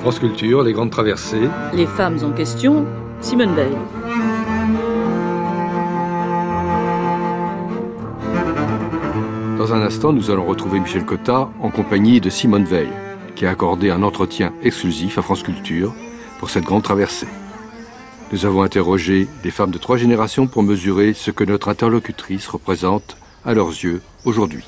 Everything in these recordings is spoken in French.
France Culture, les grandes traversées. Les femmes en question, Simone Veil. Dans un instant, nous allons retrouver Michel Cotta en compagnie de Simone Veil, qui a accordé un entretien exclusif à France Culture pour cette grande traversée. Nous avons interrogé des femmes de trois générations pour mesurer ce que notre interlocutrice représente à leurs yeux aujourd'hui.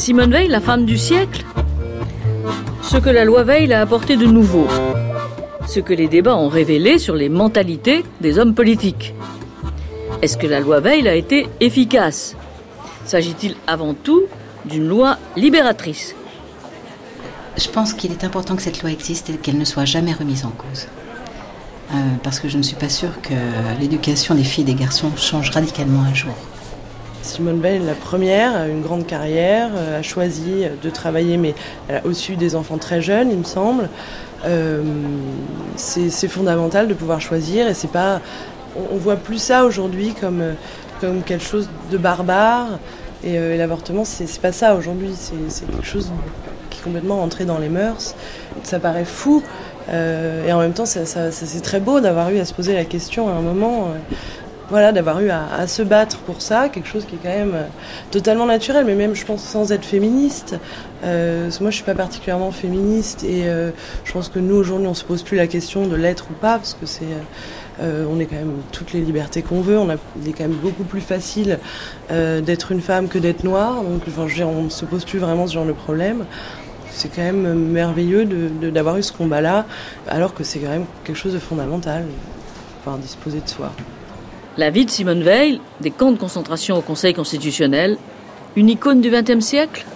Simone Veil, la femme du siècle Ce que la loi Veil a apporté de nouveau. Ce que les débats ont révélé sur les mentalités des hommes politiques. Est-ce que la loi Veil a été efficace? S'agit-il avant tout d'une loi libératrice? Je pense qu'il est important que cette loi existe et qu'elle ne soit jamais remise en cause. Euh, parce que je ne suis pas sûre que l'éducation des filles et des garçons change radicalement un jour. Simone Veil, la première, a une grande carrière, euh, a choisi de travailler, mais elle a aussi eu des enfants très jeunes, il me semble. Euh, c'est fondamental de pouvoir choisir et c'est pas. On, voit plus ça aujourd'hui comme, quelque chose de barbare. Et, l'avortement, c'est pas ça aujourd'hui. C'est quelque chose qui est complètement entré dans les mœurs. Ça paraît fou. et en même temps, c'est très beau d'avoir eu à se poser la question à un moment voilà, d'avoir eu à, se battre pour ça, quelque chose qui est quand même euh, totalement naturel, mais même je pense sans être féministe. Euh, moi je suis pas particulièrement féministe et euh, je pense que nous aujourd'hui on se pose plus la question de l'être ou pas, parce que c'est on est quand même toutes les libertés qu'on veut. On a, il est quand même beaucoup plus facile d'être une femme que d'être noire. Donc, on ne se pose plus vraiment ce genre de problème. C'est quand même merveilleux d'avoir eu ce combat-là, alors que c'est quand même quelque chose de fondamental. Enfin, disposer de soi. La vie de Simone Veil, des camps de concentration au Conseil constitutionnel, une icône du XXe siècle?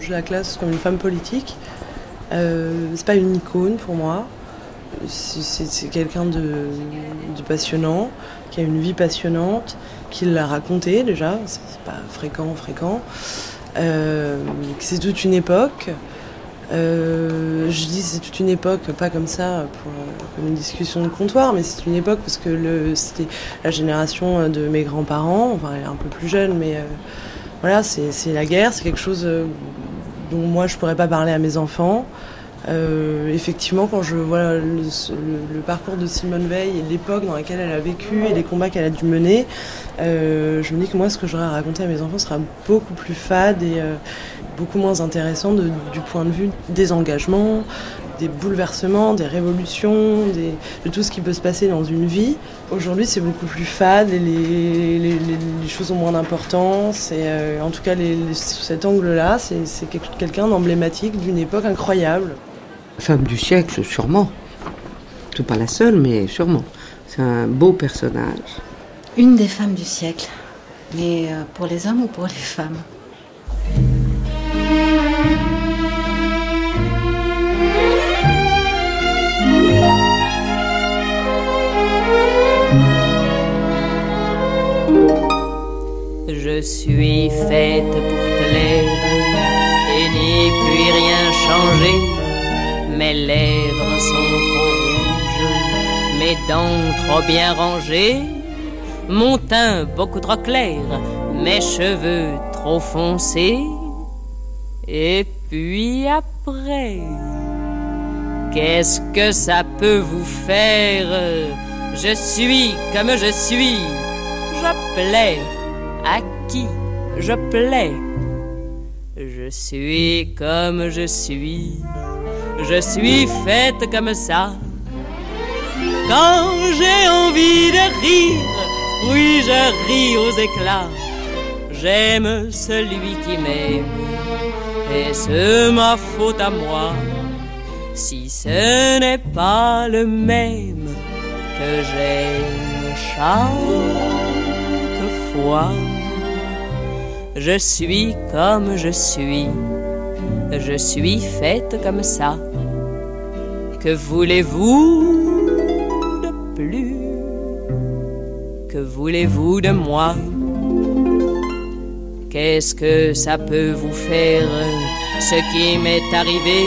Je la classe comme une femme politique. Euh, c'est pas une icône pour moi. C'est quelqu'un de, passionnant, qui a une vie passionnante, qui l'a raconté déjà, c'est pas fréquent, fréquent. Euh, c'est toute une époque. Euh, je dis c'est toute une époque, pas comme ça pour une discussion de comptoir, mais c'est une époque parce que c'était la génération de mes grands-parents, enfin elle est un peu plus jeune, mais euh, voilà, c'est la guerre, c'est quelque chose euh, dont moi je pourrais pas parler à mes enfants. Euh, effectivement, quand je vois le, parcours de Simone Veil et l'époque dans laquelle elle a vécu et les combats qu'elle a dû mener, euh, je me dis que moi, ce que j'aurais à raconter à mes enfants sera beaucoup plus fade et euh, beaucoup moins intéressant du point de vue des engagements, des bouleversements, des révolutions, de tout ce qui peut se passer dans une vie. Aujourd'hui, c'est beaucoup plus fade et les, choses ont moins d'importance. En tout cas, sous cet angle-là, c'est quelqu'un d'emblématique d'une époque incroyable. Femme du siècle, sûrement. Tout pas la seule, mais sûrement. C'est un beau personnage. Une des femmes du siècle. Mais euh, pour les hommes ou pour les femmes? Je suis faite pour plaire et n'y puis rien changer mes lèvres sont trop rouges, mes dents trop bien rangées, mon teint beaucoup trop clair, mes cheveux trop foncés. Et puis après, qu'est-ce que ça peut vous faire? Je suis comme je suis, je plais à qui je plais? Je suis comme je suis je suis faite comme ça. Quand j'ai envie de rire, oui, je ris aux éclats. J'aime celui qui m'aime, et c'est ma faute à moi. Si ce n'est pas le même que j'aime chaque fois, je suis comme je suis je suis faite comme ça. Que voulez-vous de plus? Que voulez-vous de moi? Qu'est-ce que ça peut vous faire Ce qui m'est arrivé?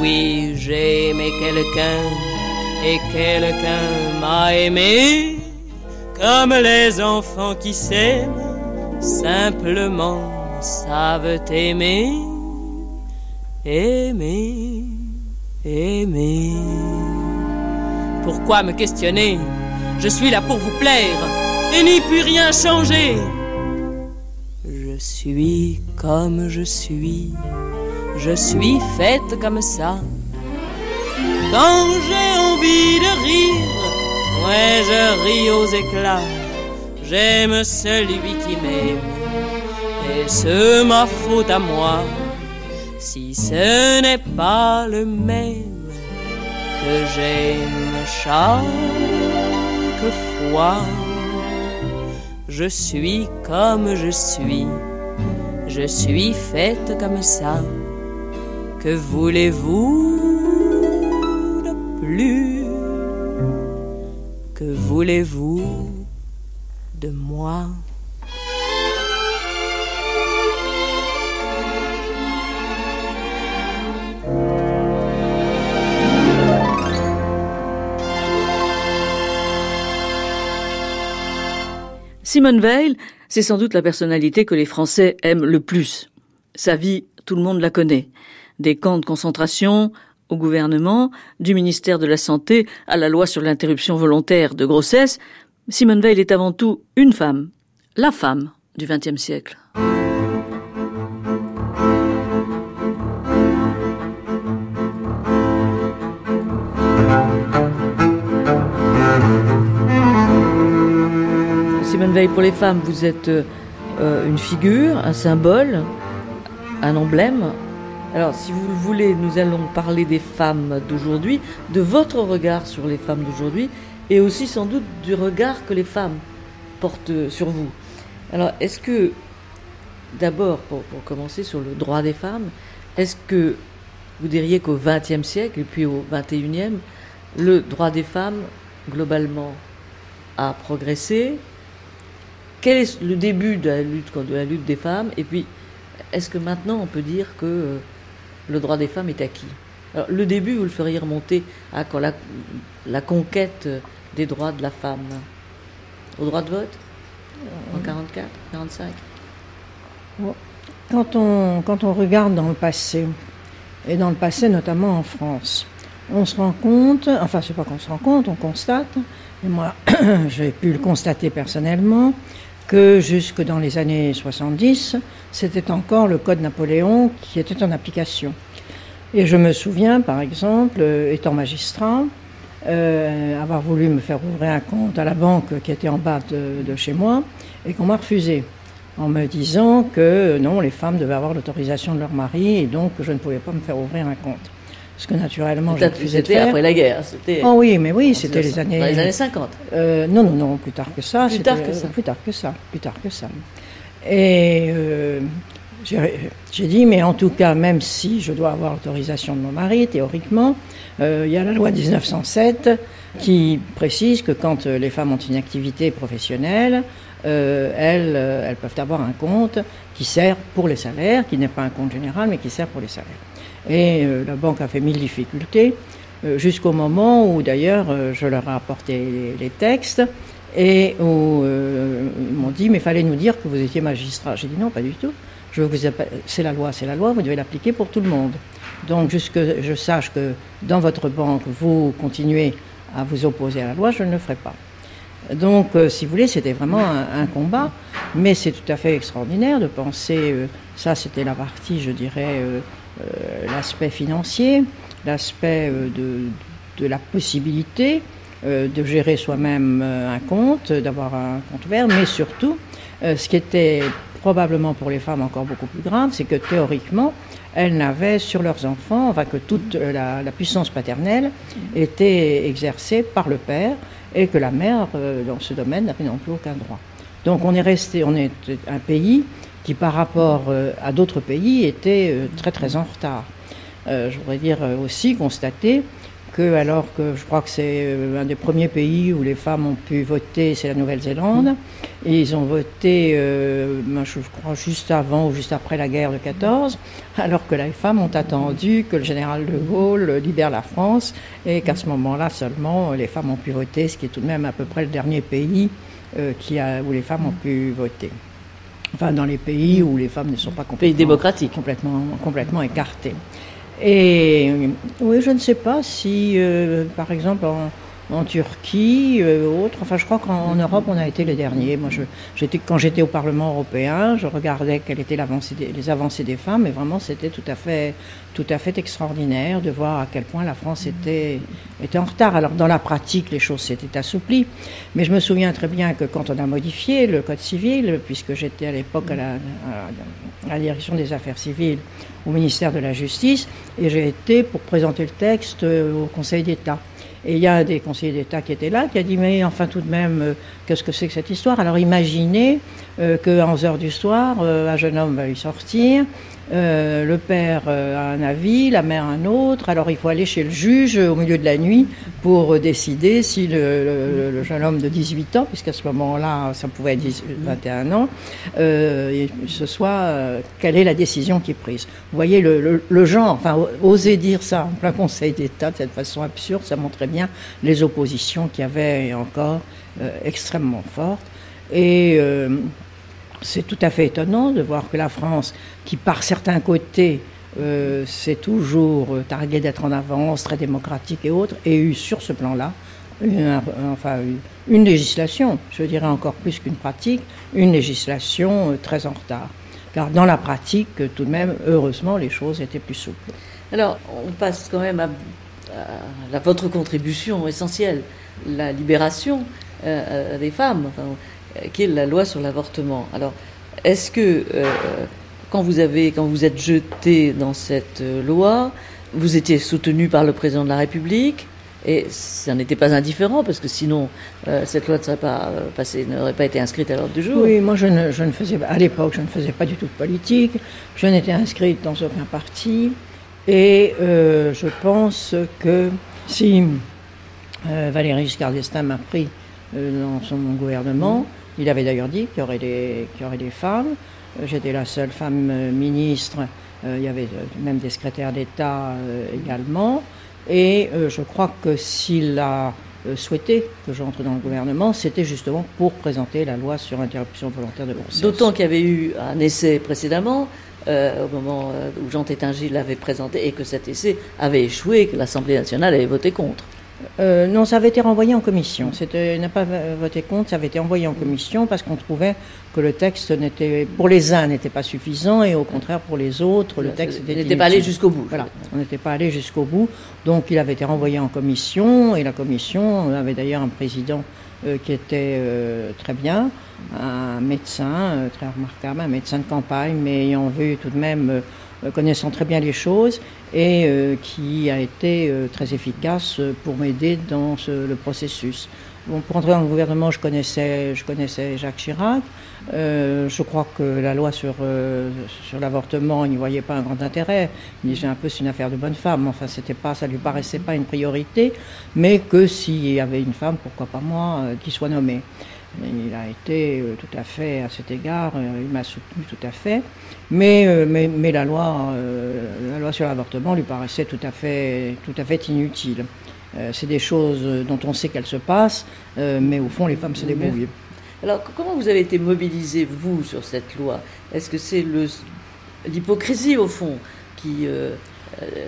Oui, j'ai aimé quelqu'un et quelqu'un m'a aimé comme les enfants qui s'aiment. Simplement savent aimer, aimer, aimer. Pourquoi me questionner? Je suis là pour vous plaire et n'y puis rien changer. Je suis comme je suis, je suis faite comme ça. Quand j'ai envie de rire, ouais, je ris aux éclats. J'aime celui qui m'aime, et c'est ma faute à moi si ce n'est pas le même que j'aime chaque fois. Je suis comme je suis, je suis faite comme ça. Que voulez-vous de plus? Que voulez-vous de moi? Simone Veil, c'est sans doute la personnalité que les Français aiment le plus. Sa vie, tout le monde la connaît. Des camps de concentration au gouvernement, du ministère de la Santé à la loi sur l'interruption volontaire de grossesse, Simone Veil est avant tout une femme, la femme du XXe siècle. Simone Veil, pour les femmes, vous êtes euh, une figure, un symbole, un emblème. Alors, si vous le voulez, nous allons parler des femmes d'aujourd'hui, de votre regard sur les femmes d'aujourd'hui, et aussi sans doute du regard que les femmes portent sur vous. Alors, est-ce que, d'abord, pour, pour, commencer sur le droit des femmes, est-ce que vous diriez qu'au XXe siècle et puis au XXIe, le droit des femmes, globalement, a progressé Quel est le début de la lutte, de la lutte des femmes Et puis, est-ce que maintenant on peut dire que euh, le droit des femmes est acquis? Alors, le début, vous le feriez remonter à quand la, la conquête des droits de la femme? Au droit de vote? En 44, 45 quand on, quand on regarde dans le passé, et dans le passé notamment en France, on se rend compte, enfin c'est pas qu'on se rend compte, on constate, et moi j'ai pu le constater personnellement, que jusque dans les années 70, c'était encore le Code Napoléon qui était en application. Et je me souviens, par exemple, étant magistrat, euh, avoir voulu me faire ouvrir un compte à la banque qui était en bas de, de chez moi et qu'on m'a refusé en me disant que non, les femmes devaient avoir l'autorisation de leur mari et donc je ne pouvais pas me faire ouvrir un compte. Ce que naturellement j'ai refusé de faire. après la guerre. Oh oui, mais oui, c'était les années. Dans les années 50. Euh, non, non, non, plus tard que ça. Plus tard que ça. Plus tard que ça. Plus tard que ça. Et euh, j'ai dit, mais en tout cas, même si je dois avoir l'autorisation de mon mari, théoriquement, euh, il y a la loi 1907 qui précise que quand les femmes ont une activité professionnelle, euh, elles, elles peuvent avoir un compte qui sert pour les salaires, qui n'est pas un compte général, mais qui sert pour les salaires. Et la banque a fait mille difficultés, jusqu'au moment où d'ailleurs je leur ai apporté les, textes et où ils m'ont dit, mais fallait nous dire que vous étiez magistrat. J'ai dit non, pas du tout. C'est la loi, c'est la loi, vous devez l'appliquer pour tout le monde. Donc, jusque je sache que dans votre banque, vous continuez à vous opposer à la loi, je ne le ferai pas. Donc, euh, si vous voulez, c'était vraiment un, combat, mais c'est tout à fait extraordinaire de penser, euh, ça c'était la partie, je dirais, euh, l'aspect financier, l'aspect de, de, la possibilité de gérer soi-même un compte, d'avoir un compte ouvert, mais surtout, ce qui était probablement pour les femmes encore beaucoup plus grave, c'est que théoriquement, elles n'avaient sur leurs enfants, enfin que toute la, la, puissance paternelle était exercée par le père et que la mère, euh, dans ce domaine, n'avait non plus aucun droit. Donc on est resté, on est un pays qui par rapport euh, à d'autres pays était euh, très très en retard. Euh, je voudrais dire aussi constater que alors que je crois que c'est un des premiers pays où les femmes ont pu voter, c'est la Nouvelle-Zélande, et ils ont voté, je crois, juste avant ou juste après la guerre de 14, alors que les femmes ont attendu que le général de Gaulle libère la France, et qu'à ce moment-là seulement, les femmes ont pu voter, ce qui est tout de même à peu près le dernier pays où les femmes ont pu voter. Enfin, dans les pays où les femmes ne sont pas complètement, pays démocratiques. complètement, complètement écartées. Et oui, je ne sais pas si, euh, par exemple, en, en Turquie, euh, autre. Enfin, je crois qu'en Europe, on a été les derniers. Moi, je, quand j'étais au Parlement européen, je regardais quelles étaient les avancées des femmes, et vraiment, c'était tout à fait, tout à fait extraordinaire de voir à quel point la France était, était en retard. Alors, dans la pratique, les choses s'étaient assouplies, mais je me souviens très bien que quand on a modifié le Code civil, puisque j'étais à l'époque à la, à la direction des affaires civiles au ministère de la Justice, et j'ai été pour présenter le texte euh, au Conseil d'État. Et il y a un des conseillers d'État qui était là, qui a dit Mais enfin, tout de même, euh, qu'est-ce que c'est que cette histoire? Alors imaginez euh, qu'à 11 heures du soir, euh, un jeune homme va y sortir, le père a un avis, la mère un autre, alors il faut aller chez le juge au milieu de la nuit pour décider si le, jeune homme de 18 ans, puisqu'à ce moment-là, ça pouvait être 10 21 ans, euh, ce soit euh, quelle est la décision qui est prise. Vous voyez le, genre, enfin oser dire ça en plein Conseil d'État de cette façon absurde, ça montrait bien les oppositions qu'il y avait encore euh, extrêmement fortes. Et c'est tout à fait étonnant de voir que la France, qui par certains côtés euh, c'est toujours euh, targué d'être en avance, très démocratique et autres, ait eu sur ce plan-là une, législation, je dirais encore plus qu'une pratique, une législation euh, très en retard. Car dans la pratique, tout de même, heureusement, les choses étaient plus souples. Alors, on passe quand même à, votre contribution essentielle, la libération euh, des femmes, enfin, qui est la loi sur l'avortement. Alors, est-ce que quand vous avez, quand vous êtes jeté dans cette euh, loi, vous étiez soutenu par le président de la République et ça n'était pas indifférent parce que sinon euh, cette loi ne serait pas euh, passée, n'aurait pas été inscrite à l'ordre du jour. Oui, moi je ne, je ne faisais à l'époque, je ne faisais pas du tout de politique. Je n'étais inscrite dans aucun parti. Et je pense que si Valéry Giscard d'Estaing m'a pris dans son gouvernement, il avait d'ailleurs dit qu'il y aurait des, qu'il y aurait des femmes. J'étais la seule femme euh, ministre. Euh, il y avait euh, même des secrétaires d'État également. Et je crois que s'il a souhaité que j'entre dans le gouvernement, c'était justement pour présenter la loi sur interruption volontaire de grossesse. D'autant qu'il y avait eu un essai précédemment, au moment où Jean Tétingis l'avait présenté, et que cet essai avait échoué, que l'Assemblée nationale avait voté contre. Euh, non, ça avait été renvoyé en commission. C'était il n'a pas voté contre, ça avait été envoyé en commission parce qu'on trouvait que le texte n'était, pour les uns, n'était pas suffisant et au contraire pour les autres, le texte était n'était pas allé jusqu'au bout. Voilà, on n'était pas allé jusqu'au bout. Donc il avait été renvoyé en commission et la commission avait d'ailleurs un président euh, qui était euh, très bien, un médecin très remarquable, un médecin de campagne, mais ayant vu tout de même, connaissant très bien les choses et euh, qui a été euh, très efficace euh, pour m'aider dans le processus. Bon, pour entrer dans le gouvernement, je connaissais, je connaissais Jacques Chirac. Euh, je crois que la loi sur, euh, sur l'avortement, il n'y voyait pas un grand intérêt. Il disait un peu c'est une affaire de bonne femme. Enfin, c'était pas, ça lui paraissait pas une priorité, mais que s'il y avait une femme, pourquoi pas moi, euh, qui soit nommée. Il a été euh, tout à fait, à cet égard, euh, il m'a soutenu tout à fait. Mais, euh, mais, mais la, loi, la loi sur l'avortement lui paraissait tout à fait, tout à fait inutile. C'est des choses dont on sait qu'elles se passent, mais au fond, les femmes se débrouillent. Alors, comment vous avez été mobilisé, vous, sur cette loi? Est-ce que c'est le- l'hypocrisie, au fond, qui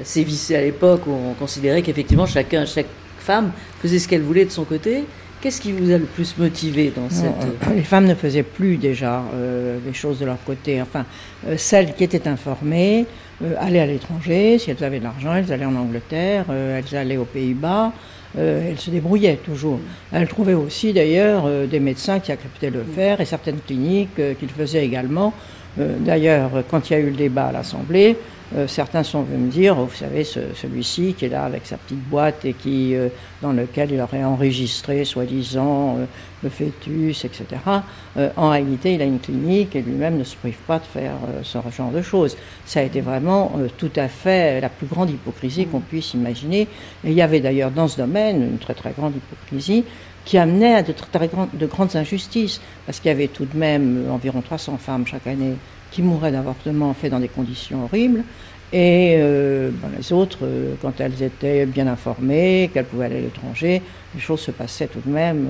sévissait à l'époque où on considérait qu'effectivement, chacun, chaque femme faisait ce qu'elle voulait de son côté? Qu'est-ce qui vous a le plus motivé dans cette... Non, euh, les femmes ne faisaient plus déjà euh, les choses de leur côté. Enfin, euh, celles qui étaient informées euh, allaient à l'étranger. Si elles avaient de l'argent, elles allaient en Angleterre, euh, elles allaient aux Pays-Bas. euh, elles se débrouillaient toujours. Elles trouvaient aussi d'ailleurs euh, des médecins qui acceptaient de le faire et certaines cliniques euh, qui le faisaient également. Euh, d'ailleurs, quand il y a eu le débat à l'Assemblée, euh, certains sont venus me dire, vous savez, ce- celui-ci qui est là avec sa petite boîte et qui, euh, dans lequel il aurait enregistré, soi-disant, le fœtus, etc. en réalité, il a une clinique et lui-même ne se prive pas de faire ce genre de choses. Ça a été vraiment tout à fait la plus grande hypocrisie qu'on puisse imaginer. Et il y avait d'ailleurs dans ce domaine une très très grande hypocrisie qui amenait à de, grandes, de grandes injustices, parce qu'il y avait tout de même euh, environ 300 femmes chaque année qui mouraient d'avortement fait dans des conditions horribles. Et euh, ben, les autres, euh, quand elles étaient bien informées, qu'elles pouvaient aller à l'étranger, les choses se passaient tout de même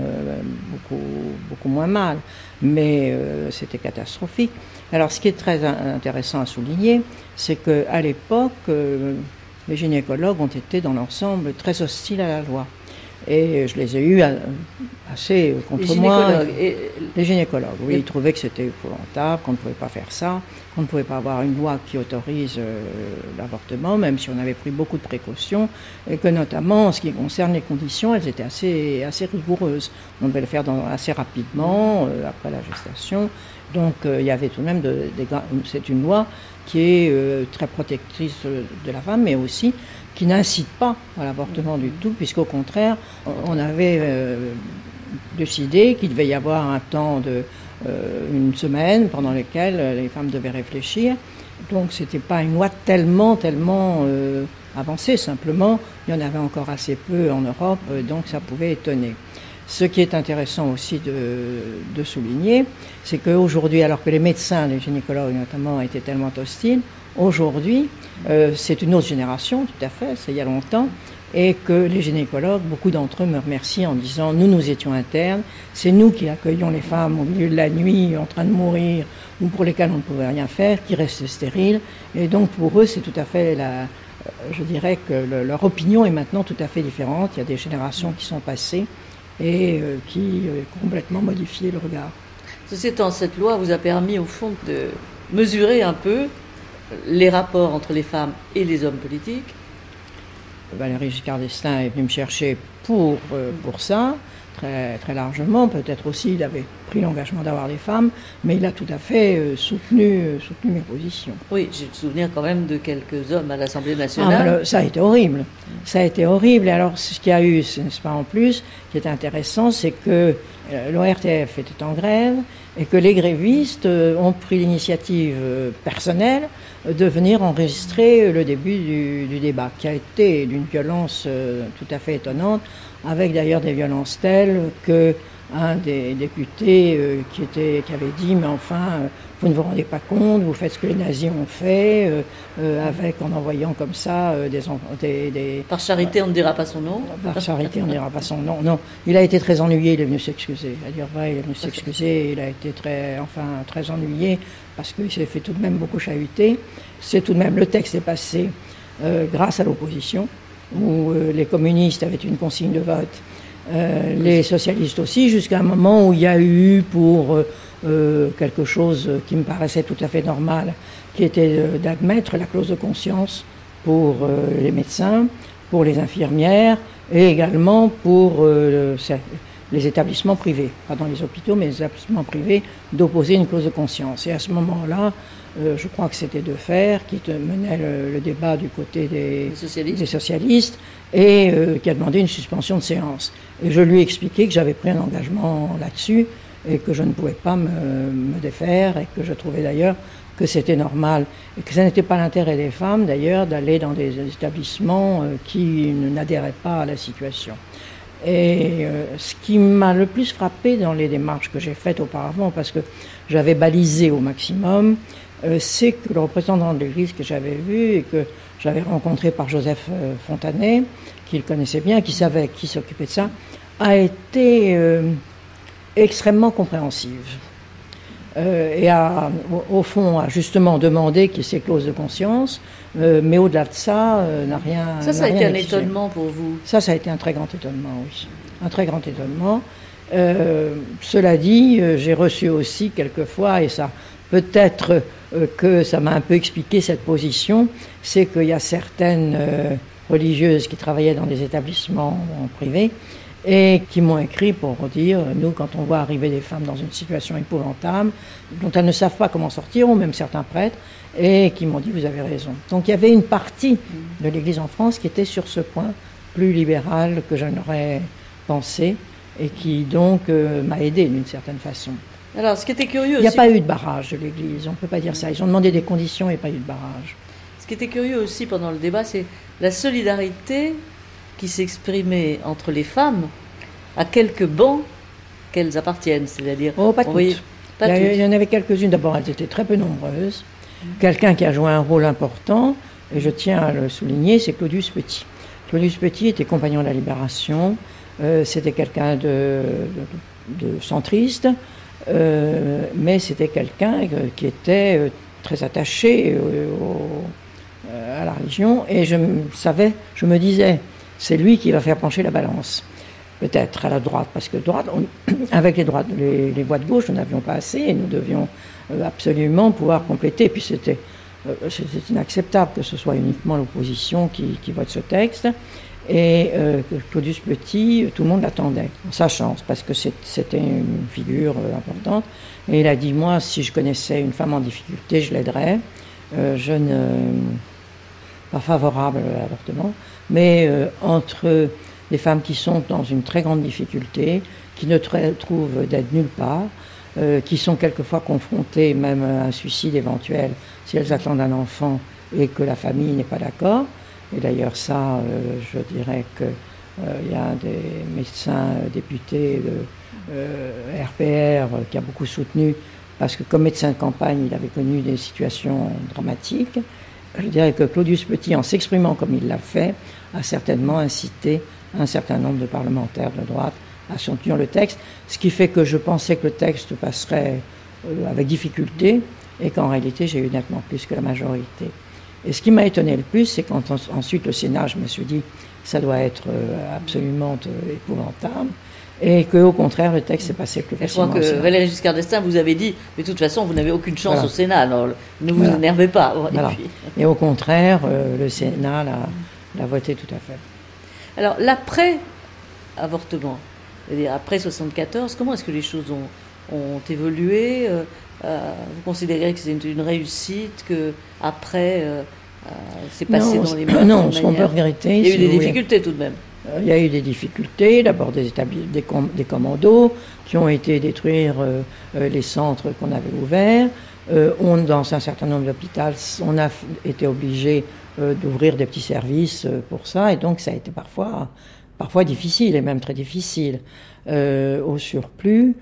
beaucoup, beaucoup moins mal. Mais c'était catastrophique. Alors ce qui est très intéressant à souligner, c'est qu'à l'époque, les gynécologues ont été dans l'ensemble très hostiles à la loi. Et je les ai eus assez contre moi. Les gynécologues, oui, ils trouvaient que c'était épouvantable, qu'on ne pouvait pas faire ça, qu'on ne pouvait pas avoir une loi qui autorise euh, l'avortement, même si on avait pris beaucoup de précautions, et que notamment en ce qui concerne les conditions, elles étaient assez, assez rigoureuses. On devait le faire dans, assez rapidement, euh, après la gestation. Donc euh, il y avait tout de même de, c'est une loi qui est très protectrice de la femme, mais aussi qui n'incite pas à l'avortement du tout, puisqu'au contraire, on avait décidé qu'il devait y avoir un temps de euh, une semaine pendant lequel les femmes devaient réfléchir. Donc ce n'était pas une loi tellement, tellement euh, avancée, simplement il y en avait encore assez peu en Europe, donc ça pouvait étonner. Ce qui est intéressant aussi de souligner, c'est qu'aujourd'hui, alors que les médecins, les gynécologues notamment, étaient tellement hostiles, aujourd'hui, euh, c'est une autre génération, tout à fait, c'est il y a longtemps, et que les gynécologues, beaucoup d'entre eux me remercient en disant nous, nous étions internes, c'est nous qui accueillons les femmes au milieu de la nuit en train de mourir ou pour lesquelles on ne pouvait rien faire, qui restent stériles. Et donc pour eux, c'est tout à fait la. Euh, je dirais que leur opinion est maintenant tout à fait différente. Il y a des générations qui sont passées et euh, qui ont complètement modifié le regard. Ceci étant, cette loi vous a permis au fond de mesurer un peu les rapports entre les femmes et les hommes politiques Valéry Giscard d'Estaing est venu me chercher pour, euh, pour ça, très, très largement. Peut-être aussi il avait pris l'engagement d'avoir des femmes, mais il a tout à fait euh, soutenu, euh, soutenu mes positions. Oui, j'ai le souvenir quand même de quelques hommes à l'Assemblée nationale. Ah, ça a été horrible. Ça a été horrible. Et alors, ce qu'il y a eu, n'est-ce pas, en plus, qui est intéressant, c'est que l'ORTF était en grève et que les grévistes ont pris l'initiative personnelle de venir enregistrer le début du, débat, qui a été d'une violence euh, tout à fait étonnante, avec d'ailleurs des violences telles que un des députés euh, qui, était, qui avait dit, mais enfin, vous ne vous rendez pas compte, vous faites ce que les nazis ont fait, euh, avec en envoyant comme ça des, des, Par charité, on ne dira pas son nom Par charité, on ne dira pas son nom. Non, il a été très ennuyé, il est venu s'excuser. À dire vrai, il est venu s'excuser, il a été très, enfin, très ennuyé parce qu'il s'est fait tout de même beaucoup chahuter. C'est tout de même, le texte est passé euh, grâce à l'opposition, où euh, les communistes avaient une consigne de vote, euh, les socialistes aussi, jusqu'à un moment où il y a eu pour quelque chose qui me paraissait tout à fait normal, qui était d'admettre la clause de conscience pour les médecins, pour les infirmières et également pour les établissements privés, pas dans les hôpitaux, mais les établissements privés, d'opposer une clause de conscience. Et à ce moment-là, euh, je crois que c'était de faire qui menait le, débat du côté des, socialistes. et euh, qui a demandé une suspension de séance. Et je lui ai expliqué que j'avais pris un engagement là-dessus et que je ne pouvais pas me, me défaire et que je trouvais d'ailleurs que c'était normal et que ce n'était pas l'intérêt des femmes d'ailleurs d'aller dans des établissements euh, qui n'adhéraient pas à la situation. Et euh, ce qui m'a le plus frappé dans les démarches que j'ai faites auparavant, parce que j'avais balisé au maximum, euh, c'est que le représentant de l'Église que j'avais vu et que j'avais rencontré par Joseph Fontanet, qu'il connaissait bien, qui savait qui s'occupait de ça, a été extrêmement compréhensive. Euh, et a, au fond, a justement demandé qu'il y ait ces clauses de conscience, euh, mais au-delà de ça, euh, n'a rien. Ça, ça a été un étonnement pour vous? Ça, ça a été un très grand étonnement, oui. Un très grand étonnement. cela dit, j'ai reçu aussi quelquefois, et ça, peut-être que ça m'a un peu expliqué cette position, c'est qu'il y a certaines religieuses qui travaillaient dans des établissements privés et qui m'ont écrit pour dire, nous, quand on voit arriver des femmes dans une situation épouvantable, dont elles ne savent pas comment sortir, ou même certains prêtres, et qui m'ont dit, vous avez raison. Donc il y avait une partie de l'Église en France qui était sur ce point plus libérale que je n'aurais pensé, et qui donc euh, m'a aidé d'une certaine façon. Alors, ce qui était curieux Il n'y a pas eu de barrage de l'Église, on ne peut pas dire ça. Ils ont demandé des conditions et pas eu de barrage. Ce qui était curieux aussi pendant le débat, c'est la solidarité qui s'exprimait entre les femmes à quelques bancs qu'elles appartiennent, c'est-à-dire oh, pas toutes. il, y il y en avait quelques-unes. D'abord, elles étaient très peu nombreuses. Quelqu'un qui a joué un rôle important, et je tiens à le souligner, c'est Claudius Petit. Claudius Petit était compagnon de la Libération. Euh, c'était quelqu'un de, de, centriste, euh, mais c'était quelqu'un qui était euh, très attaché à la religion. Et je savais, je me disais, c'est lui qui va faire pencher la balance peut-être à la droite, parce que droite, avec les, droites, les, de gauche, nous n'avions pas assez et nous devions absolument pouvoir compléter. Puis c'était c'est inacceptable que ce soit uniquement l'opposition qui, vote ce texte. Et euh, Claudius Petit, tout le monde l'attendait, sa chance, parce que c'était une figure euh, importante. Et il a dit, moi, si je connaissais une femme en difficulté, je l'aiderais. Euh, je ne... pas favorable à l'avortement, mais euh, entre des femmes qui sont dans une très grande difficulté, qui ne trouvent d'aide nulle part, euh, qui sont quelquefois confrontées même à un suicide éventuel si elles attendent un enfant et que la famille n'est pas d'accord. Et d'ailleurs, ça, euh, je dirais qu'il euh, y a un des médecins députés de RPR qui a beaucoup soutenu, parce que comme médecin de campagne, il avait connu des situations dramatiques. Je dirais que Claudius Petit, en s'exprimant comme il l'a fait, a certainement incité un certain nombre de parlementaires de droite à soutenir le texte, ce qui fait que je pensais que le texte passerait avec difficulté, et qu'en réalité j'ai eu nettement plus que la majorité. Et ce qui m'a étonné le plus, c'est quand ensuite le Sénat, je me suis dit, ça doit être euh, absolument euh, épouvantable, et qu'au contraire, le texte s'est passé plus facilement. Je crois que Valéry Giscard d'Estaing vous avait dit, mais de toute façon, vous n'avez aucune chance au Sénat, alors ne vous énervez pas. Et, au contraire, euh, le Sénat l'a voté tout à fait. Alors, l'après-avortement, après 74, comment est-ce que les choses ont, ont évolué euh, vous considérez que c'est une, réussite, que après euh, euh, c'est passé dans les mœurs Non, ce qu'on peut regretter. Il y a eu des difficultés tout de même. Il y a eu des difficultés, d'abord des, des, des, commandos qui ont été détruire les centres qu'on avait ouverts. on, dans un certain nombre d'hôpitaux, on a été obligé d'ouvrir des petits services pour ça, et donc ça a été parfois, parfois difficile, et même très difficile. au surplus,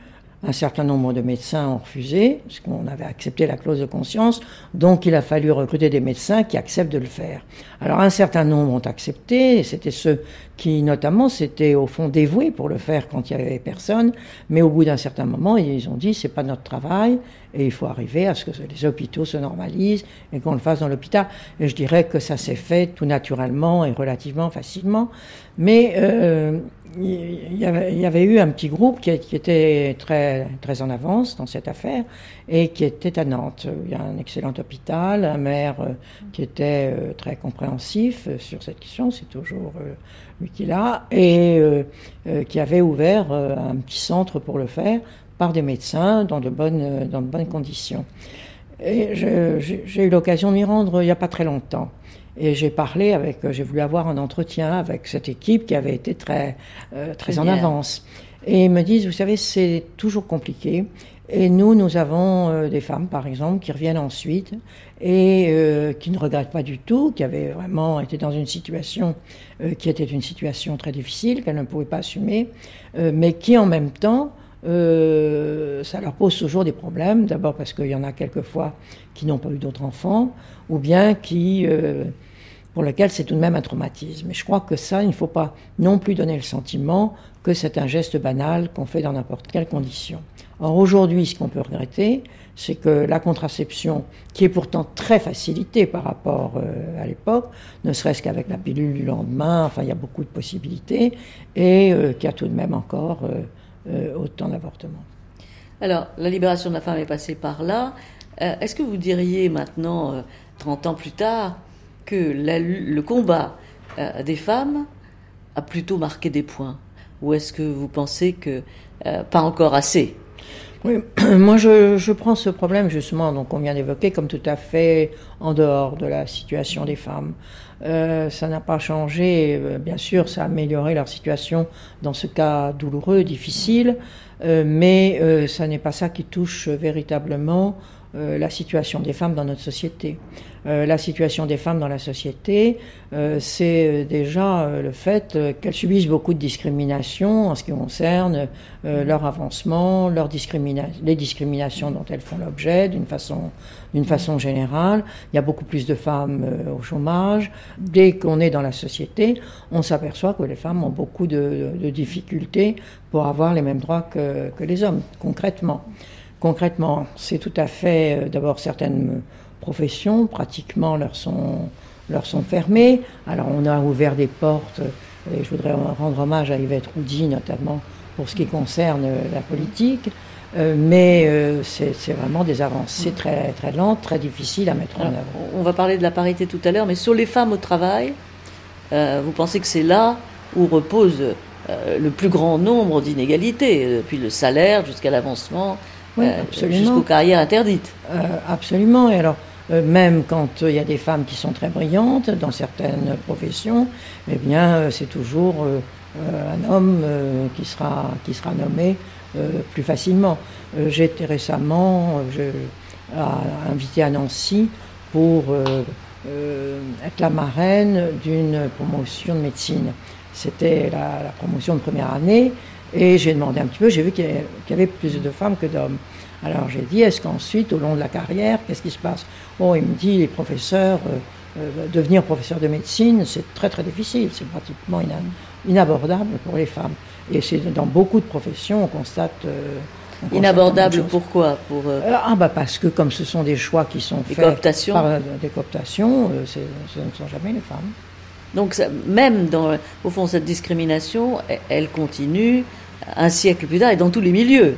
un certain nombre de médecins ont refusé, parce qu'on avait accepté la clause de conscience, donc il a fallu recruter des médecins qui acceptent de le faire. Alors un certain nombre ont accepté, et c'était ceux qui notamment s'étaient au fond dévoués pour le faire quand il y avait personne, mais au bout d'un certain moment, ils ont dit c'est pas notre travail, et il faut arriver à ce que les hôpitaux se normalisent et qu'on le fasse dans l'hôpital. Et je dirais que ça s'est fait tout naturellement et relativement facilement, mais euh, il y, avait, eu un petit groupe qui, était très, très en avance dans cette affaire et qui était à Nantes. Il y a un excellent hôpital, un maire euh, qui était euh, très compréhensif euh, sur cette question, c'est toujours lui qui l'a, et qui avait ouvert un petit centre pour le faire par des médecins dans de bonnes, dans de bonnes conditions. Et j'ai eu l'occasion de m'y rendre il n'y a pas très longtemps. Et j'ai parlé avec, j'ai voulu avoir un entretien avec cette équipe qui avait été très, euh, très en avance. Et ils me disent, vous savez, c'est toujours compliqué. Et nous, nous avons euh, des femmes, par exemple, qui reviennent ensuite et euh, qui ne regrettent pas du tout, qui avaient vraiment été dans une situation qui était une situation très difficile, qu'elles ne pouvaient pas assumer, mais qui en même temps, ça leur pose toujours des problèmes. D'abord parce qu'il y en a quelquefois qui n'ont pas eu d'autres enfants, ou bien qui pour lequel c'est tout de même un traumatisme. Et je crois que ça, il ne faut pas non plus donner le sentiment que c'est un geste banal qu'on fait dans n'importe quelle condition. Or aujourd'hui, ce qu'on peut regretter, c'est que la contraception, qui est pourtant très facilitée par rapport euh, à l'époque, ne serait-ce qu'avec la pilule du lendemain, enfin il y a beaucoup de possibilités, et euh, qu'il y a tout de même encore euh, autant d'avortements. Alors, la libération de la femme est passée par là. Est-ce que vous diriez maintenant, 30 ans plus tard, que le combat euh, des femmes a plutôt marqué des points Ou est-ce que vous pensez que euh, pas encore assez? Oui, moi je, prends ce problème justement donc on vient d'évoquer comme tout à fait en dehors de la situation des femmes. Euh, ça n'a pas changé, bien sûr, ça a amélioré leur situation dans ce cas douloureux, difficile, mais ça n'est pas ça qui touche véritablement euh, la situation des femmes dans notre société. Euh, la situation des femmes dans la société, euh, c'est déjà le fait qu'elles subissent beaucoup de discrimination en ce qui concerne leur avancement, les discriminations dont elles font l'objet d'une façon, générale. Il y a beaucoup plus de femmes au chômage. Dès qu'on est dans la société, on s'aperçoit que les femmes ont beaucoup de, difficultés pour avoir les mêmes droits que les hommes, concrètement. Concrètement, c'est tout à fait, euh, d'abord, certaines professions, pratiquement, leur sont, leur sont fermées. Alors, on a ouvert des portes, et je voudrais rendre hommage à Yvette Roudy, notamment, pour ce qui concerne euh, la politique. Euh, mais c'est vraiment des avancées très, très lentes, très difficiles à mettre en œuvre. On va parler de la parité tout à l'heure, mais sur les femmes au travail, vous pensez que c'est là où repose le plus grand nombre d'inégalités, depuis le salaire jusqu'à l'avancement oui, euh, jusqu'aux carrières interdites. Euh, absolument. Et alors, euh, même quand il y a des femmes qui sont très brillantes dans certaines professions, eh bien, c'est toujours un homme qui, sera, qui sera nommé plus facilement. J'ai été récemment invité à Nancy pour être la marraine d'une promotion de médecine. C'était la, la, promotion de première année et j'ai demandé un petit peu, j'ai vu qu'il y, avait plus de femmes que d'hommes. Alors j'ai dit, est-ce qu'ensuite, au long de la carrière, qu'est-ce qui se passe? Bon, il me dit, les professeurs, euh, euh, devenir professeur de médecine, c'est très très difficile, c'est pratiquement inabordable pour les femmes. Et c'est dans beaucoup de professions, on constate... Euh, inabordable pourquoi? Pour, Ah bah parce que comme ce sont des choix qui sont des faits cooptations. par des cooptations, ce ne sont jamais les femmes. Donc même dans, au fond, cette discrimination, elle continue un siècle plus tard et dans tous les milieux.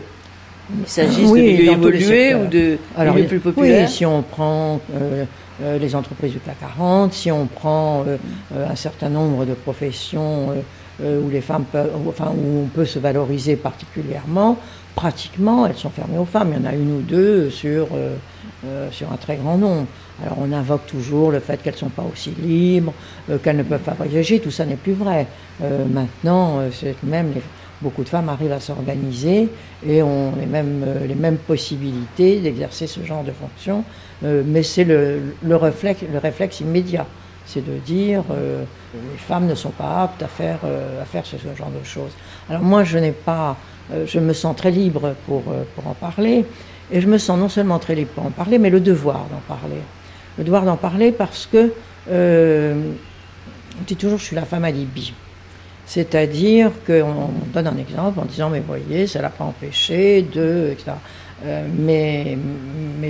Il s'agit de milieux évolués ou de milieux plus populaires. Oui, si on prend euh, euh, les entreprises du CAC 40, si on prend euh, un certain nombre de professions où les femmes peuvent, enfin où on peut se valoriser particulièrement, pratiquement elles sont fermées aux femmes. Il y en a une ou deux sur sur un très grand nombre. Alors on invoque toujours le fait qu'elles ne sont pas aussi libres, euh, qu'elles ne peuvent pas voyager, tout ça n'est plus vrai. Euh, maintenant, euh, même beaucoup de femmes arrivent à s'organiser et ont les mêmes, les mêmes possibilités d'exercer ce genre de fonction, mais c'est le, le, réflexe, le réflexe immédiat. C'est de dire les femmes ne sont pas aptes à faire, à faire ce, genre de choses. Alors moi, je n'ai pas, je me sens très libre pour, pour en parler, et je me sens non seulement très libre pour en parler, mais le devoir d'en parler devoir d'en parler parce que euh, on dit toujours je suis la femme alibi. C'est-à-dire qu'on donne un exemple en disant mais voyez, ça l'a pas empêché de, etc. Euh, mais,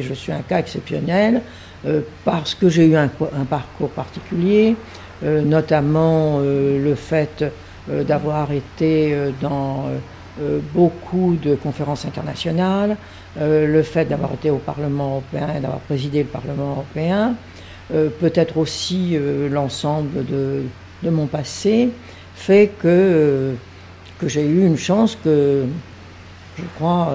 je suis un cas exceptionnel euh, parce que j'ai eu un, parcours particulier, notamment le fait d'avoir été dans beaucoup de conférences internationales, le fait d'avoir été au Parlement européen et d'avoir présidé le Parlement européen, euh, peut-être aussi euh, l'ensemble de, mon passé, fait que, j'ai eu une chance que, je crois,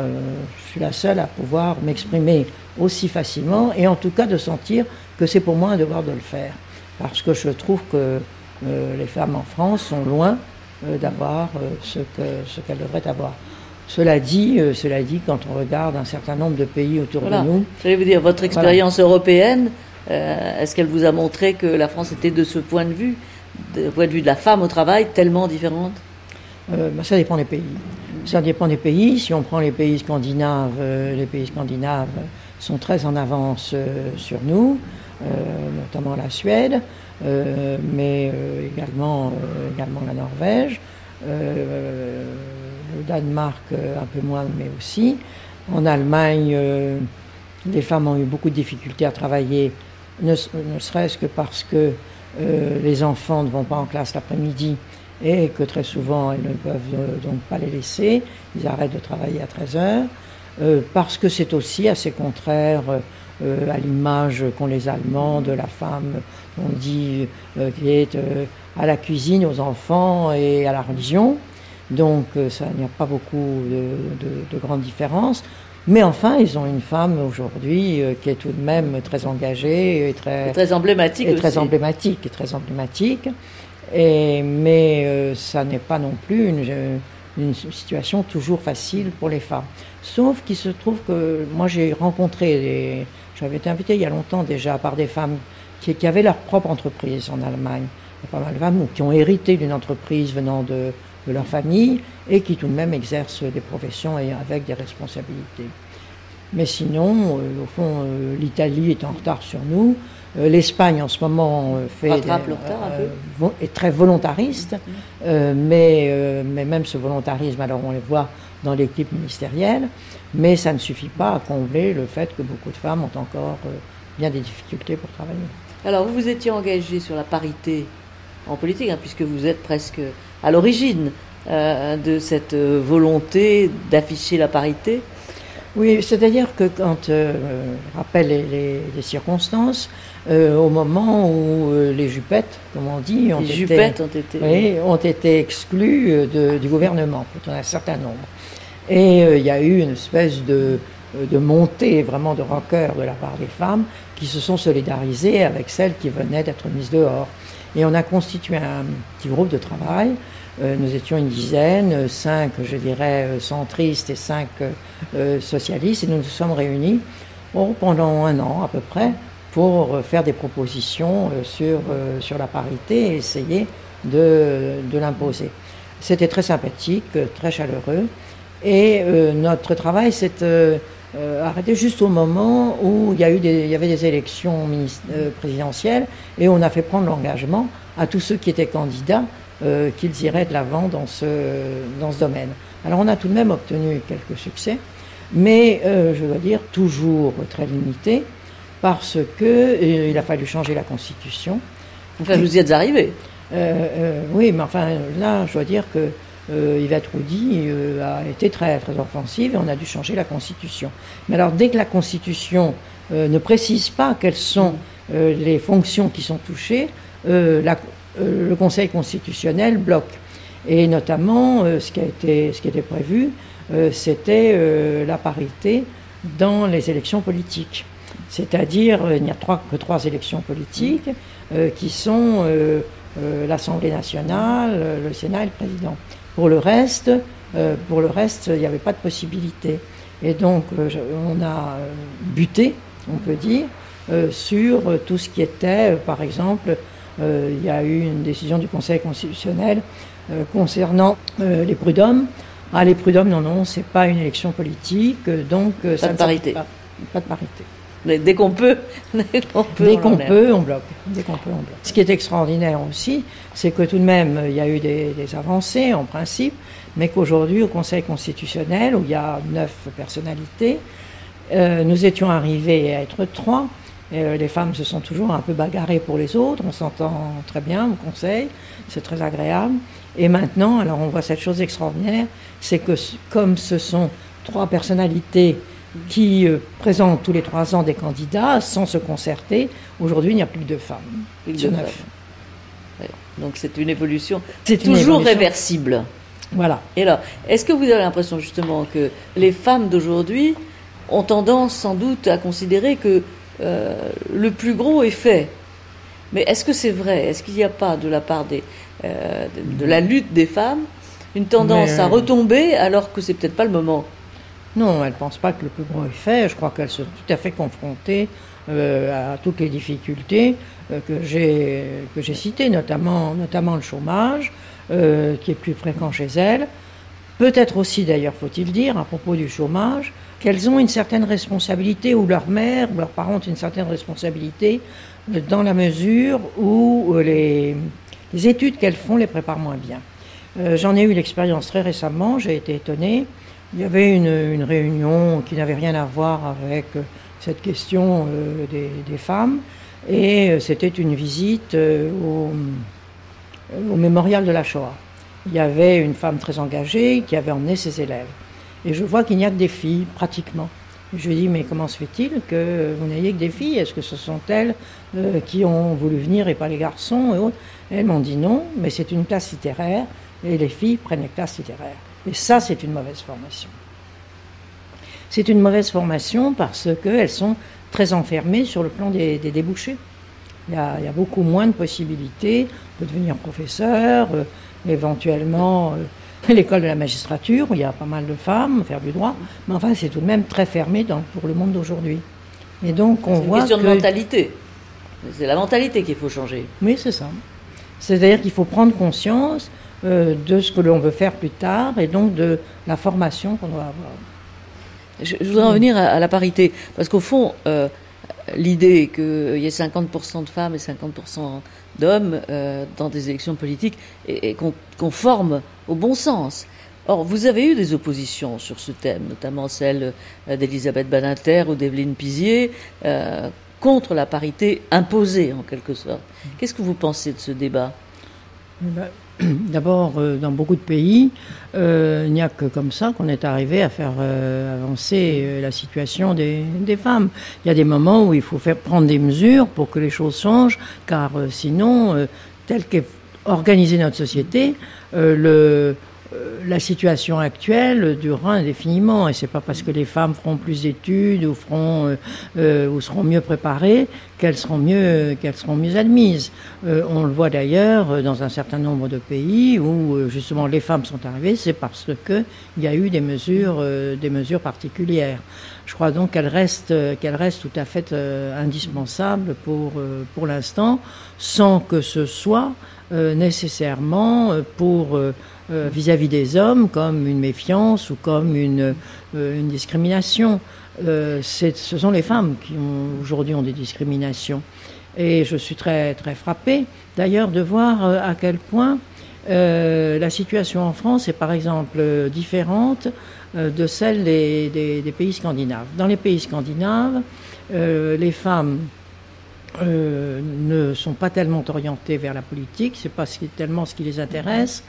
je suis la seule à pouvoir m'exprimer aussi facilement et en tout cas de sentir que c'est pour moi un devoir de le faire. Parce que je trouve que les femmes en France sont loin d'avoir ce qu'elles devraient avoir. Cela dit, euh, cela dit, quand on regarde un certain nombre de pays autour de nous. J'allais vous dire, votre expérience européenne, euh, est-ce qu'elle vous a montré que la France était de ce point de vue, du point de vue de la femme au travail, tellement différente? Euh, bah, Ça dépend des pays. Ça dépend des pays. Si on prend les pays scandinaves, les pays scandinaves sont très en avance sur nous, notamment la Suède, mais également, également la Norvège au Danemark euh, un peu moins, mais aussi. En Allemagne, euh, les femmes ont eu beaucoup de difficultés à travailler, ne, serait-ce que parce que euh, les enfants ne vont pas en classe l'après-midi et que très souvent elles ne peuvent donc pas les laisser, ils arrêtent de travailler à 13 heures, parce que c'est aussi assez contraire à l'image qu'ont les Allemands de la femme, on dit, qui est à la cuisine, aux enfants et à la religion. Donc euh, ça, il n'y a pas beaucoup de, grandes différences. Mais enfin, ils ont une femme aujourd'hui euh, qui est tout de même très engagée et très, très emblématique. Et très emblématique et très emblématique. Et, mais euh, ça n'est pas non plus une, une, situation toujours facile pour les femmes. Sauf qu'il se trouve que moi j'ai rencontré, j'avais été invité il y a longtemps déjà par des femmes qui, qui avaient leur propre entreprise en Allemagne. Il y a pas mal de femmes qui ont hérité d'une entreprise venant de, de leur famille et qui tout de même exercent des professions et avec des responsabilités. Mais sinon, euh, au fond, euh, l'Italie est en retard sur nous. Euh, L'Espagne, en ce moment, fait des- retard un peu. est très volontariste, euh, mais, mais même ce volontarisme, alors on le voit dans l'équipe ministérielle, mais ça ne suffit pas à combler le fait que beaucoup de femmes ont encore bien des difficultés pour travailler. Alors, vous vous étiez engagé sur la parité en politique, hein, puisque vous êtes presque à l'origine euh, de cette volonté d'afficher la parité. Oui, c'est-à-dire que quand, euh, je rappelle les, les- les circonstances, euh, au moment où les jupettes, comme on dit, ont Les été, jupettes ont été. oui, ont été exclues de- du gouvernement, pour un certain nombre. Et il y a eu une espèce de, de montée vraiment de rancœur de la part des femmes qui se sont solidarisées avec celles qui venaient d'être mises dehors. Et on a constitué un petit groupe de travail. Euh, nous étions une dizaine, cinq, je dirais, euh, centristes et cinq euh, socialistes, et nous nous sommes réunis oh, pendant un an à peu près pour faire des propositions sur, sur la parité et essayer de, de l'imposer. C'était très sympathique, très chaleureux, et notre travail s'est euh, arrêté juste au moment où il y, a eu des, il y avait des élections euh, présidentielles, et on a fait prendre l'engagement à tous ceux qui étaient candidats euh, qu'ils iraient de l'avant dans ce, dans ce domaine. Alors on a tout de même obtenu quelques succès, mais euh, je dois dire toujours très limité, parce que il a fallu changer la constitution. Enfin, vous y êtes arrivé. Oui, mais enfin là, je dois dire que euh, Yvette Roudy euh, a été très très offensive et on a dû changer la constitution. Mais alors dès que la constitution euh, ne précise pas quelles sont euh, les fonctions qui sont touchées, le Conseil constitutionnel bloque. Et notamment, ce, qui a été, ce qui était prévu, c'était la parité dans les élections politiques. C'est-à-dire, il n'y a que trois élections politiques qui sont l'Assemblée nationale, le Sénat et le président. Pour le reste, euh, pour le reste, il n'y avait pas de possibilité. Et donc, euh, on a euh, buté, on peut dire, euh, sur tout ce qui était, par exemple, il y a eu une décision du Conseil constitutionnel concernant les prud'hommes. Ah, les prud'hommes, non, non, c'est pas une élection politique, donc ça de parité. Pas, pas de parité. Dès qu'on peut, dès qu'on peut. Dès on qu'on peut, on bloque. Dès qu'on peut, on bloque. Ce qui est extraordinaire aussi, c'est que tout de même, il y a eu des, des avancées en principe, mais qu'aujourd'hui, au Conseil constitutionnel, où il y a neuf personnalités, euh, nous étions arrivés à être trois. Et, euh, les femmes se sont toujours un peu bagarrées pour les autres. On s'entend très bien au Conseil, c'est très agréable. Et maintenant, alors on voit cette chose extraordinaire, c'est que comme ce sont trois personnalités qui euh, présentent tous les trois ans des candidats sans se concerter, aujourd'hui il n'y a plus que deux femmes. Plus deux neuf. femmes. Donc c'est une évolution. C'est toujours évolution. réversible. Voilà. Et là, est-ce que vous avez l'impression justement que les femmes d'aujourd'hui ont tendance sans doute à considérer que euh, le plus gros est fait? Mais est-ce que c'est vrai? Est-ce qu'il n'y a pas de la part des, euh, de, de la lutte des femmes une tendance Mais, à euh, retomber alors que c'est peut-être pas le moment? Non, elles ne pensent pas que le plus gros est fait. Je crois qu'elles sont tout à fait confrontées euh, à toutes les difficultés euh, que j'ai citées, notamment, notamment le chômage, euh, qui est plus fréquent chez elles. Peut-être aussi, d'ailleurs, faut-il dire, à propos du chômage, qu'elles ont une certaine responsabilité, ou leur mère, ou leurs parents ont une certaine responsabilité, dans la mesure où les, les études qu'elles font les préparent moins bien. J'en ai eu l'expérience très récemment, j'ai été étonnée. Il y avait une, réunion qui n'avait rien à voir avec euh, cette question euh, des, femmes, et euh, c'était une visite au, mémorial de la Shoah. Il y avait une femme très engagée qui avait emmené ses élèves. Et je vois qu'il n'y a que des filles, pratiquement. Je lui dis, mais comment se fait-il que vous n'ayez que des filles? Est-ce que ce sont elles qui ont voulu venir et pas les garçons et autres? Elles m'ont dit non, mais c'est une classe littéraire et les filles prennent les classes littéraires. Et ça, c'est une mauvaise formation. C'est une mauvaise formation parce qu'elles sont très enfermées sur le plan des, des débouchés. Il y, a, il y, a, beaucoup moins de possibilités. Peut devenir professeur, euh, éventuellement euh, l'école de la magistrature, où il y a pas mal de femmes, faire du droit, mais enfin c'est tout de même très fermé dans, pour le monde d'aujourd'hui. Et donc on C'est une voit question que... de mentalité. C'est la mentalité qu'il faut changer. Oui, c'est ça. C'est-à-dire qu'il faut prendre conscience euh, de ce que l'on veut faire plus tard et donc de la formation qu'on doit avoir. Je, je voudrais en venir à, à la parité, parce qu'au fond, euh, l'idée qu'il y ait 50% de femmes et 50% d'hommes euh, dans des élections politiques est, est con- conforme au bon sens. Or, vous avez eu des oppositions sur ce thème, notamment celle d'Elisabeth Badinter ou d'Evelyne Pizier, euh, contre la parité imposée en quelque sorte. Qu'est-ce que vous pensez de ce débat? Ben, D'abord, euh, dans beaucoup de pays, euh, il n'y a que comme ça qu'on est arrivé à faire euh, avancer la situation des, femmes. Il y a des moments où il faut faire prendre des mesures pour que les choses changent, car sinon, telle qu'est organisée notre société, le, la situation actuelle durera indéfiniment. Et c'est pas parce que les femmes feront plus d'études ou feront euh, euh, ou seront mieux préparées qu'elles seront mieux qu'elles seront mieux admises. Euh, on le voit d'ailleurs euh, dans un certain nombre de pays où euh, justement les femmes sont arrivées, c'est parce que il y a eu des mesures euh, des mesures particulières. Je crois donc qu'elles restent euh, qu'elles restent tout à fait euh, indispensables pour euh, pour l'instant, sans que ce soit euh, nécessairement euh, pour euh, vis-à-vis des hommes comme une méfiance ou comme une, euh, discrimination. Euh, ce sont les femmes qui aujourd'hui ont des discriminations. Et je suis très très frappée d'ailleurs de voir à quel point la situation en France est par exemple différente de celle des, des- pays scandinaves. Dans les pays scandinaves, les femmes ne sont pas tellement orientées vers la politique, c'est pas tellement ce qui les intéresse,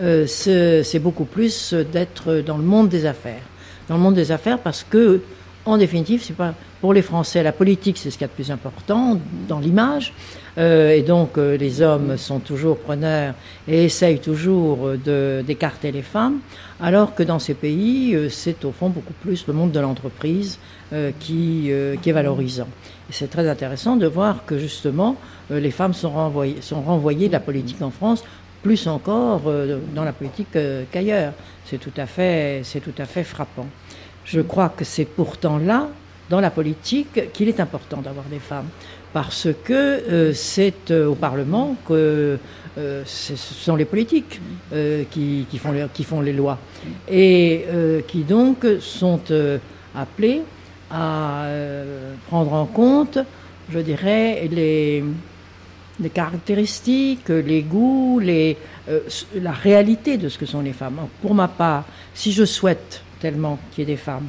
euh, c'est beaucoup plus d'être dans le monde des affaires. Dans le monde des affaires parce que, en définitive, c'est pas pour les Français, la politique c'est ce qu'il y a de plus important dans l'image, Euh, et donc euh, les hommes sont toujours preneurs et essayent toujours d'écarter les femmes, alors que dans ces pays, c'est au fond beaucoup plus le monde de l'entreprise qui, est valorisant. C'est très intéressant de voir que justement les femmes sont renvoyées, sont renvoyées de la politique en France plus encore euh, dans la politique euh, qu'ailleurs. C'est tout à fait, tout à fait frappant. Je crois que c'est pourtant là, dans la politique, qu'il est important d'avoir des femmes, parce que euh, c'est au Parlement que ce sont les politiques qui, qui font les, qui font les lois et qui donc sont appelés à prendre en compte, je dirais, les, les caractéristiques, les goûts, euh, la réalité de ce que sont les femmes. Pour ma part, si je souhaite tellement qu'il y ait des femmes,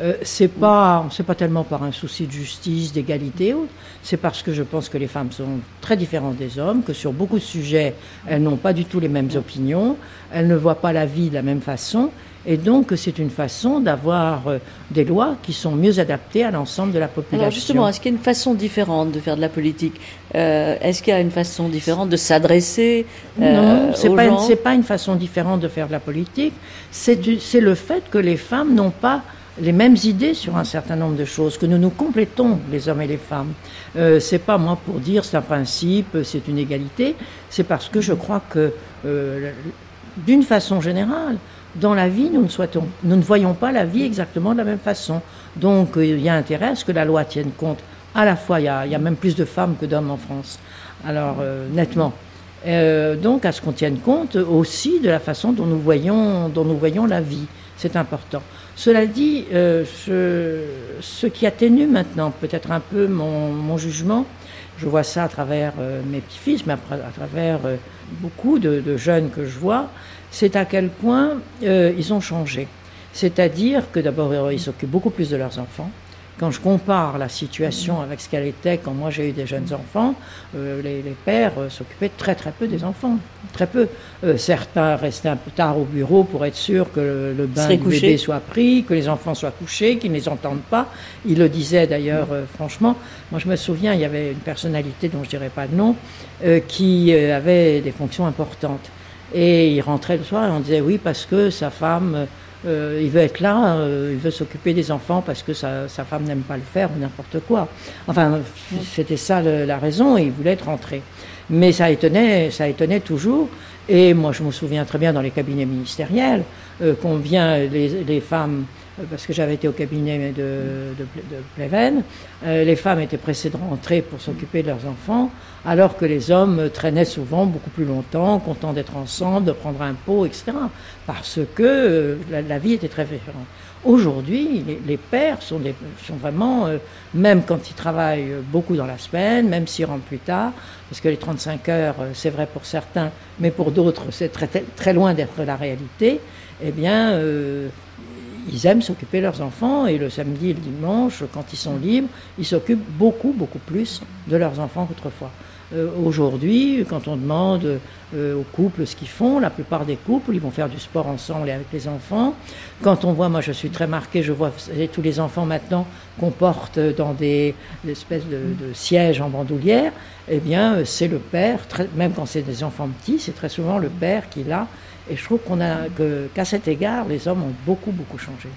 euh, c'est pas c'est pas tellement par un souci de justice, d'égalité, c'est parce que je pense que les femmes sont très différentes des hommes, que sur beaucoup de sujets, elles n'ont pas du tout les mêmes opinions, elles ne voient pas la vie de la même façon, et donc c'est une façon d'avoir euh, des lois qui sont mieux adaptées à l'ensemble de la population. Alors justement, est-ce qu'il y a une façon différente de faire de la politique? Euh, Est-ce qu'il y a une façon différente de s'adresser Non, euh, c'est aux pas, gens? c'est pas une façon différente de faire de la politique. C'est c'est le fait que les femmes n'ont pas les mêmes idées sur un certain nombre de choses, que nous nous complétons, les hommes et les femmes. Euh, c'est pas moi pour dire c'est un principe, c'est une égalité. C'est parce que je crois que, euh, d'une façon générale, dans la vie, nous ne, voyons pas la vie exactement de la même façon. Donc, euh, il y a intérêt à ce que la loi tienne compte. À la fois, il y a, même plus de femmes que d'hommes en France. Alors, euh, nettement. Euh, donc, à ce qu'on tienne compte aussi de la façon dont nous voyons, la vie. C'est important. Cela dit, ce qui atténue maintenant peut-être un peu mon, jugement, je vois ça à travers mes petits-fils, mais à, travers beaucoup de jeunes que je vois, c'est à quel point euh, ils ont changé. C'est-à-dire que d'abord, euh, ils s'occupent beaucoup plus de leurs enfants. Quand je compare la situation avec ce qu'elle était quand moi j'ai eu des jeunes enfants, euh, les, les pères euh, s'occupaient très très peu des enfants, très peu. Euh, certains restaient un peu tard au bureau pour être sûr que le, le bain du bébé soit pris, que les enfants soient couchés, qu'ils ne les entendent pas. Ils le disaient d'ailleurs franchement. Moi je me souviens, il y avait une personnalité dont je dirais pas le nom, qui avait des fonctions importantes. Et il rentrait le soir et on disait oui parce que sa femme, euh, il veut être là, euh, il veut s'occuper des enfants parce que sa, sa femme n'aime pas le faire ou n'importe quoi. Enfin, c'était ça la raison il voulait être rentré. Mais ça étonnait, ça étonnait toujours. Et moi, je me souviens très bien dans les cabinets ministériels euh, combien les, femmes, euh, parce que j'avais été au cabinet de, de, Pleven, euh, les femmes étaient pressées de rentrer pour s'occuper de leurs enfants, alors que les hommes traînaient souvent beaucoup plus longtemps, contents d'être ensemble, de prendre un pot, etc. Parce que la, vie était très différente. Aujourd'hui, les, pères sont, vraiment, même quand ils travaillent beaucoup dans la semaine, même s'ils rentrent plus tard, parce que les 35 heures, c'est vrai pour certains, mais pour d'autres, c'est très, très loin d'être la réalité, eh bien, euh, ils aiment s'occuper de leurs enfants et le samedi et le dimanche, quand ils sont libres, ils s'occupent beaucoup, beaucoup plus de leurs enfants qu'autrefois. Euh, aujourd'hui, quand on demande euh, aux couples ce qu'ils font, la plupart des couples, ils vont faire du sport ensemble et avec les enfants. Quand on voit, moi je suis très marquée, je vois tous les enfants maintenant qu'on porte dans des, espèces de, sièges en bandoulière, eh bien c'est le père, même quand c'est des enfants petits, c'est très souvent le père qui l'a et je trouve qu'on a qu'à cet égard, les hommes ont beaucoup beaucoup changé.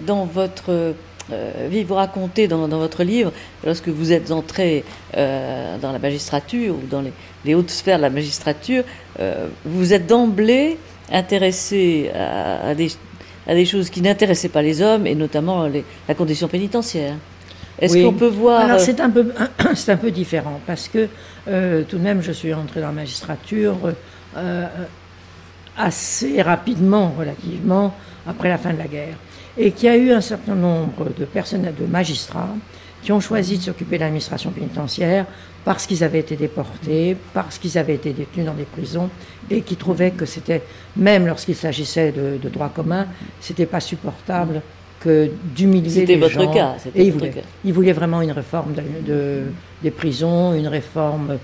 Dans votre euh, vous racontez dans, votre livre, lorsque vous êtes entré euh, dans la magistrature ou dans les, hautes sphères de la magistrature, euh, vous êtes d'emblée intéressé à, des, à, des, choses qui n'intéressaient pas les hommes et notamment les, la condition pénitentiaire. Est-ce qu'on peut voir Alors c'est un peu c'est un peu différent parce que tout de même je suis entré dans la magistrature assez rapidement, relativement, après la fin de la guerre. Et qu'il y a eu un certain nombre de personnels, de magistrats, qui ont choisi de s'occuper de l'administration pénitentiaire parce qu'ils avaient été déportés, parce qu'ils avaient été détenus dans des prisons, et qui trouvaient que c'était, même lorsqu'il s'agissait de, droit commun, c'était pas supportable que d'humilier les votre gens. Cas, et ils voulaient, il voulait vraiment une réforme de, des prisons, une réforme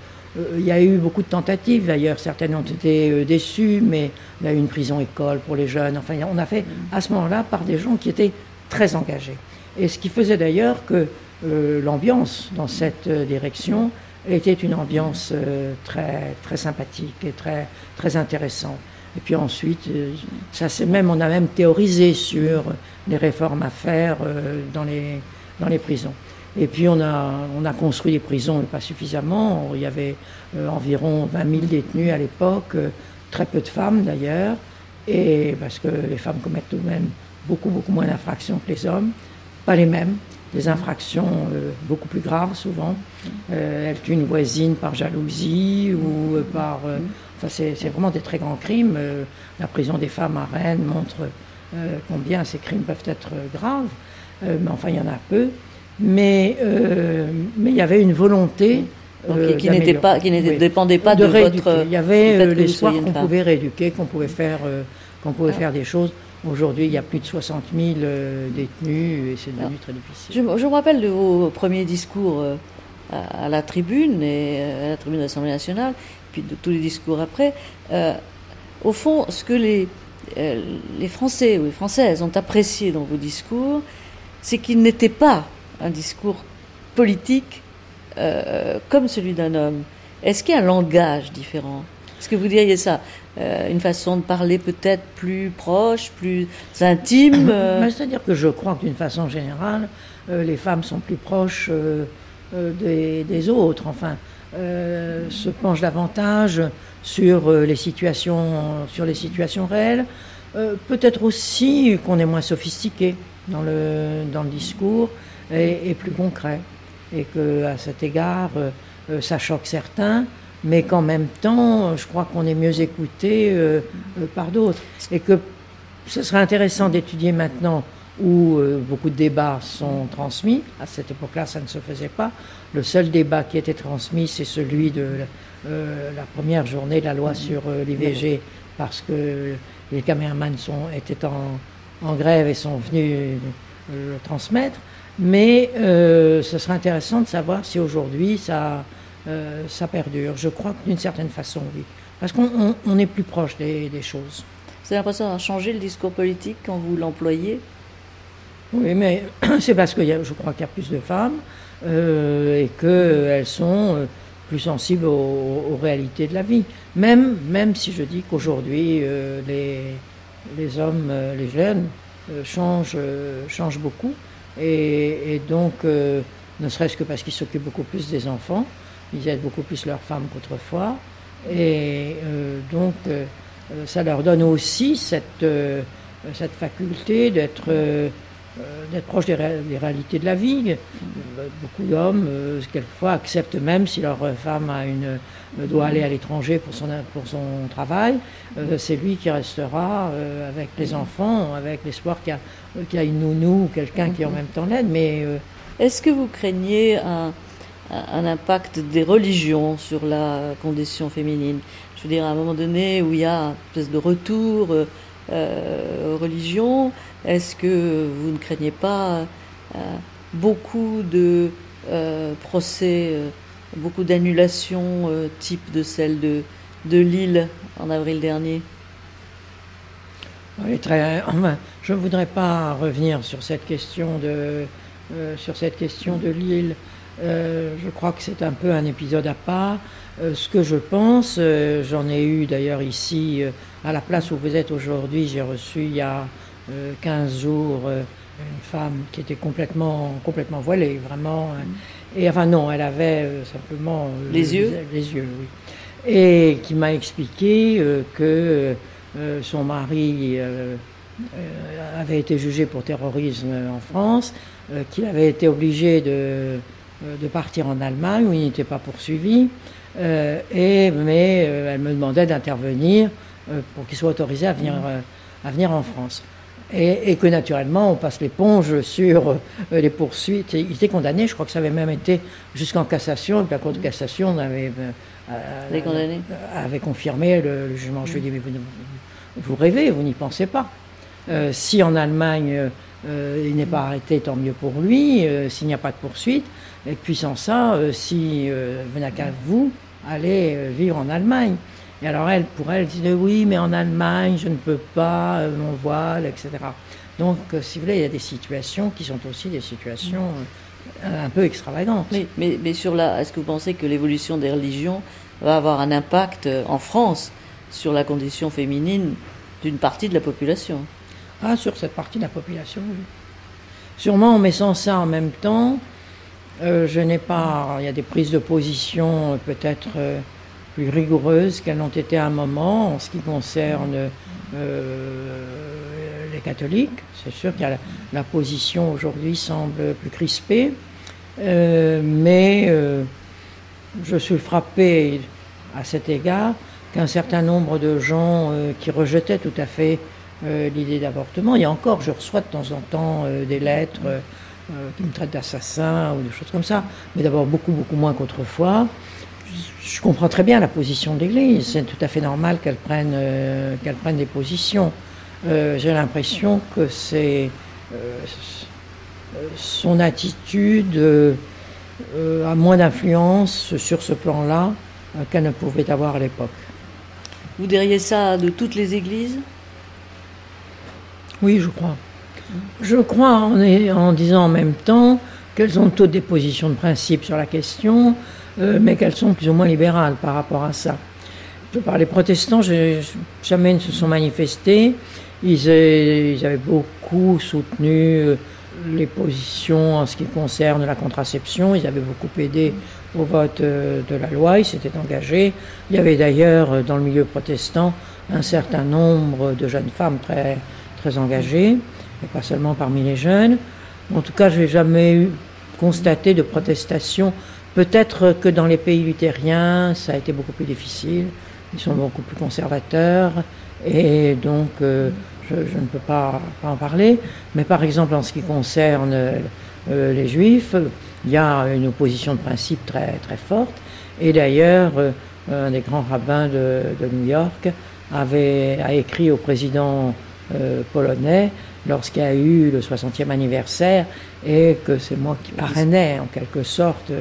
il y a eu beaucoup de tentatives d'ailleurs, certaines ont été euh, déçues, mais il y a eu une prison-école pour les jeunes. Enfin, on a fait à ce moment-là par des gens qui étaient très engagés. Et ce qui faisait d'ailleurs que euh, l'ambiance dans cette direction était une ambiance très, très sympathique et très, très intéressante. Et puis ensuite, ça même, on a même théorisé sur les réformes à faire dans, les, dans les prisons. Et puis on a, on a construit des prisons, mais pas suffisamment. Il y avait euh, environ 20 000 détenus à l'époque, euh, très peu de femmes d'ailleurs, et parce que les femmes commettent tout de même beaucoup, beaucoup moins d'infractions que les hommes, pas les mêmes, des infractions euh, beaucoup plus graves souvent. elles tuent une voisine par jalousie ou par... enfin, c'est vraiment des très grands crimes. la prison des femmes à Rennes montre combien ces crimes peuvent être graves, mais enfin il y en a peu mais euh, mais il y avait une volonté euh, qui n'était pas qui ne dépendait pas de, votre il y avait euh, qu'on pouvait rééduquer qu'on pouvait faire qu'on pouvait ah. faire des choses. Aujourd'hui il y a plus de 60 000 détenus et c'est devenu très difficile. Je, je, me rappelle de vos premiers discours à, la tribune et à la tribune de l'Assemblée nationale puis de tous les discours après. Au fond ce que les les Français ou les Françaises ont apprécié dans vos discours c'est qu'ils n'étaient pas un discours politique euh, comme celui d'un homme Est-ce qu'il y a un langage différent? Est-ce que vous diriez ça euh, Une façon de parler peut-être plus proche, plus intime euh? C'est-à-dire que je crois que d'une façon générale, les femmes sont plus proches des, autres, enfin, se penchent davantage sur les situations, sur les situations réelles. peut-être aussi qu'on est moins sophistiqué dans le, dans le discours est, plus concret. Et qu'à cet égard, euh, euh, ça choque certains, mais qu'en même temps, je crois qu'on est mieux écouté euh, par d'autres. Et que ce serait intéressant d'étudier maintenant où beaucoup de débats sont transmis. À cette époque-là, ça ne se faisait pas. Le seul débat qui était transmis, c'est celui de la première journée de la loi sur l'IVG, parce que les caméramans étaient en, en, grève et sont venus le transmettre. Mais euh, ce serait intéressant de savoir si aujourd'hui ça, euh, ça perdure. Je crois que d'une certaine façon, oui. Parce qu'on est plus proche des, choses. Vous avez l'impression d'avoir changé le discours politique quand vous l'employez? Oui, mais c'est parce que je crois qu'il y a plus de femmes euh, et qu'elles sont plus sensibles aux, réalités de la vie. Même, même si je dis qu'aujourd'hui, les, les hommes, les jeunes, changent, changent beaucoup. Et, donc, euh, ne serait-ce que parce qu'ils s'occupent beaucoup plus des enfants, ils aident beaucoup plus leurs femmes qu'autrefois. Et donc, ça leur donne aussi cette, cette faculté d'être euh, d'être proche des, réalités de la vie. Euh, beaucoup d'hommes, euh, quelquefois, acceptent même si leur femme a une, doit aller à l'étranger pour son, pour son travail, c'est lui qui restera avec les enfants, avec l'espoir qu'il y, a une nounou ou quelqu'un qui en même temps l'aide. Mais est-ce que vous craignez un, un, impact des religions sur la condition féminine? Je veux dire, à un moment donné où il y a une espèce de retour aux religions, est-ce que vous ne craignez pas euh, beaucoup de euh, procès, euh, beaucoup d'annulations type de celle de, de Lille en avril dernier? Très, Je ne voudrais pas revenir sur cette question de, sur cette question de Lille. je crois que c'est un peu un épisode à part. ce que je pense, j'en ai eu d'ailleurs ici, à la place où vous êtes aujourd'hui, j'ai reçu il y a 15 euh, jours, euh, une femme qui était complètement, complètement voilée, vraiment. Hein. Et enfin, non, elle avait euh, simplement. les yeux? Les yeux, oui. Et qui m'a expliqué que son mari avait été jugé pour terrorisme en France, qu'il avait été obligé de, de, partir en Allemagne où il n'était pas poursuivi. et, mais elle me demandait d'intervenir pour qu'il soit autorisé à venir, à venir en France. Et, que naturellement, on passe l'éponge sur euh, les poursuites. il était condamné, je crois que ça avait même été jusqu'en cassation, et la Cour de cassation avait, euh, euh, avait confirmé le, jugement. Je lui ai dit, mais vous, rêvez, vous n'y pensez pas. si en Allemagne, il n'est pas arrêté, tant mieux pour lui, s'il n'y a pas de poursuite. Et puis sans ça, si vous n'avez qu'à vous, allez vivre en Allemagne. Et alors elle, pour elle, elle disait oui, mais en Allemagne, je ne peux pas, euh, mon voile, etc. Donc, euh, si vous voulez, il y a des situations qui sont aussi des situations euh, un peu extravagantes. Mais, mais, mais sur la, est-ce que vous pensez que l'évolution des religions va avoir un impact en France sur la condition féminine d'une partie de la population? Ah, sur cette partie de la population, oui. Sûrement, mais sans ça en même temps, je n'ai pas. Il y a des prises de position peut-être plus rigoureuses qu'elles n'ont été à un moment en ce qui concerne euh, les catholiques. C'est sûr que la, position aujourd'hui semble plus crispée, euh, mais euh, je suis frappé à cet égard qu'un certain nombre de gens qui rejetaient tout à fait l'idée d'avortement, a encore, je reçois de temps en temps des lettres qui me traitent d'assassin ou des choses comme ça, mais d'abord beaucoup, beaucoup moins qu'autrefois je comprends très bien la position de l'Église. C'est tout à fait normal qu'elle prenne, euh, qu'elle prenne des positions. Euh, j'ai l'impression que c'est euh, son attitude a moins d'influence sur ce plan-là qu'elle ne pouvait avoir à l'époque. Vous diriez ça de toutes les églises? Oui, je crois. Je crois en, en disant en même temps qu'elles ont toutes des positions de principe sur la question, euh, mais qu'elles sont plus ou moins libérales par rapport à ça. Par les protestants, jamais ne se sont manifestés. Ils, avaient beaucoup soutenu euh, les positions en ce qui concerne la contraception. Ils avaient beaucoup aidé au vote euh, de la loi. Ils s'étaient engagés. Il y avait d'ailleurs dans le milieu protestant un certain nombre de jeunes femmes très, très engagées, et pas seulement parmi les jeunes. En tout cas, je n'ai jamais eu constaté de protestation Peut-être que dans les pays luthériens, ça a été beaucoup plus difficile. Ils sont beaucoup plus conservateurs et donc euh, je, ne peux pas, en parler. Mais par exemple, en ce qui concerne euh, les juifs, il y a une opposition de principe très, très forte. Et d'ailleurs, euh, un des grands rabbins de, New York avait, a écrit au président polonais lorsqu'il y a eu le 60e anniversaire et que c'est moi qui parrainais en quelque sorte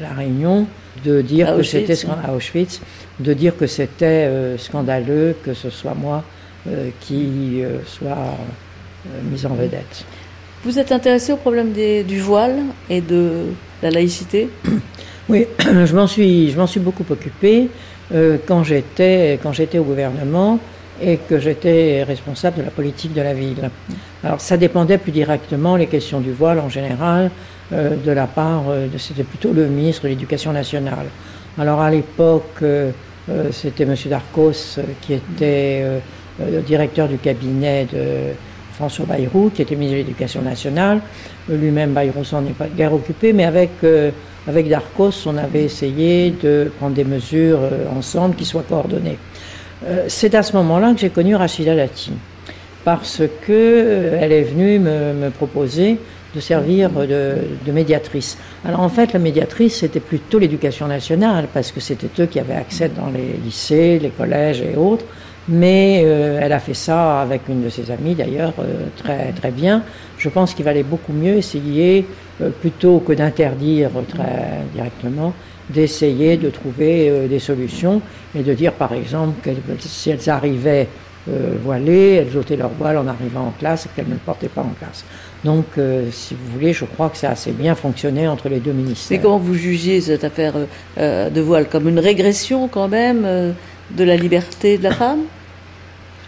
la, réunion, de dire que c'était à Auschwitz, de dire que c'était euh, scandaleux que ce soit moi euh, qui euh, soit mise en vedette. Vous êtes intéressé au problème des, du voile et de la laïcité? Oui, je m'en suis, je m'en suis beaucoup occupée quand j'étais quand j'étais au gouvernement et que j'étais responsable de la politique de la ville. Alors ça dépendait plus directement, les questions du voile en général, de la part, de, c'était plutôt le ministre de l'Éducation nationale. Alors à l'époque, c'était M. Darcos qui était le directeur du cabinet de François Bayrou, qui était ministre de l'Éducation nationale. Lui-même, Bayrou s'en est pas guère occupé, mais avec, avec Darcos, on avait essayé de prendre des mesures ensemble qui soient coordonnées. C'est à ce moment-là que j'ai connu Rachida Dati parce qu'elle euh, est venue me, proposer de servir de, médiatrice. Alors en fait, la médiatrice, c'était plutôt l'éducation nationale, parce que c'était eux qui avaient accès dans les lycées, les collèges et autres. Mais euh, elle a fait ça avec une de ses amies d'ailleurs, euh, très, très bien. Je pense qu'il valait beaucoup mieux essayer, plutôt que d'interdire très directement, d'essayer de trouver des solutions et de dire par exemple que si elles arrivaient euh, voilées, elles ôtaient leur voile en arrivant en classe et qu'elles ne le portaient pas en classe. Donc, euh, si vous voulez, je crois que ça a assez bien fonctionné entre les deux ministères. Mais comment vous jugez cette affaire euh, de voile? Comme une régression quand même de la liberté de la femme?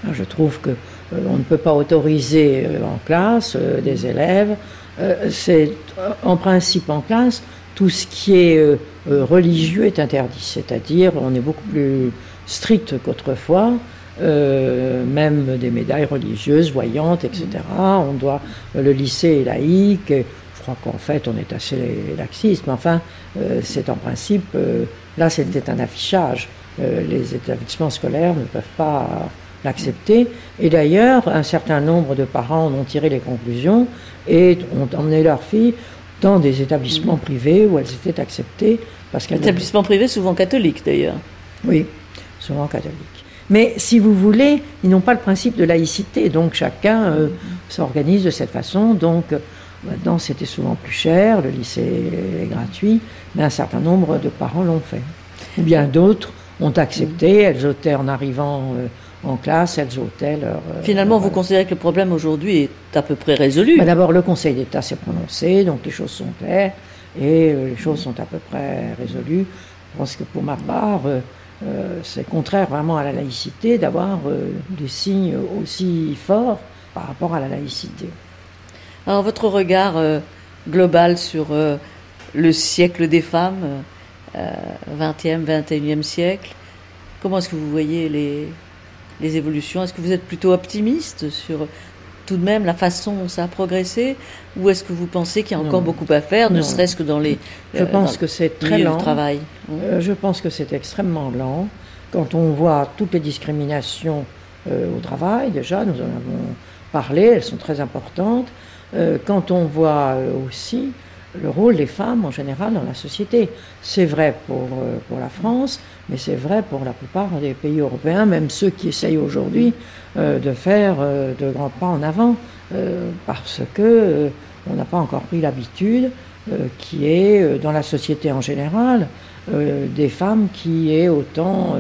Ah, Je trouve que on ne peut pas autoriser en classe des élèves. C'est en principe en classe tout ce qui est religieux est interdit, c'est-à-dire on est beaucoup plus strict qu'autrefois. Euh, même des médailles religieuses, voyantes, etc. On doit, le lycée est laïque, je crois qu'en fait on est assez laxiste, mais enfin, euh, c'est en principe, euh, là c'était un affichage. les établissements scolaires ne peuvent pas l'accepter. Et d'ailleurs, un certain nombre de parents en ont tiré les conclusions et ont emmené leurs filles dans des établissements privés où elles étaient acceptées. Parce qu'elles établissements privés souvent catholiques d'ailleurs. Oui, souvent catholiques. Mais si vous voulez, ils n'ont pas le principe de laïcité, donc chacun euh, s'organise de cette façon. Donc maintenant, c'était souvent plus cher, le lycée est gratuit, mais un certain nombre de parents l'ont fait. Ou bien d'autres ont accepté, elles ôtaient en arrivant euh, en classe, elles ôtaient leur... Euh, Finalement, vous considérez que le problème aujourd'hui est à peu près résolu D'abord, le Conseil d'État s'est prononcé, donc les choses sont claires, et les choses sont à peu près résolues. Je pense que pour ma part... Euh, c'est contraire vraiment à la laïcité d'avoir euh, des signes aussi forts par rapport à la laïcité. Alors votre regard euh, global sur le siècle des femmes, 20e, 21e siècle, comment est-ce que vous voyez les, les évolutions Est-ce que vous êtes plutôt optimiste sur tout de même la façon dont ça a progressé Ou est-ce que vous pensez qu'il y a encore beaucoup à faire, ne serait-ce que dans les. Je pense que c'est très lent. travail. Euh, je pense que c'est extrêmement lent. Quand on voit toutes les discriminations euh, au travail, déjà, nous en avons parlé, elles sont très importantes. Euh, quand on voit aussi le rôle des femmes en général dans la société. C'est vrai pour, pour la France, mais c'est vrai pour la plupart des pays européens, même ceux qui essayent aujourd'hui euh, de faire euh, de grands pas en avant, euh, parce que on n'a pas encore pris l'habitude qui est dans la société en général des femmes qui aient autant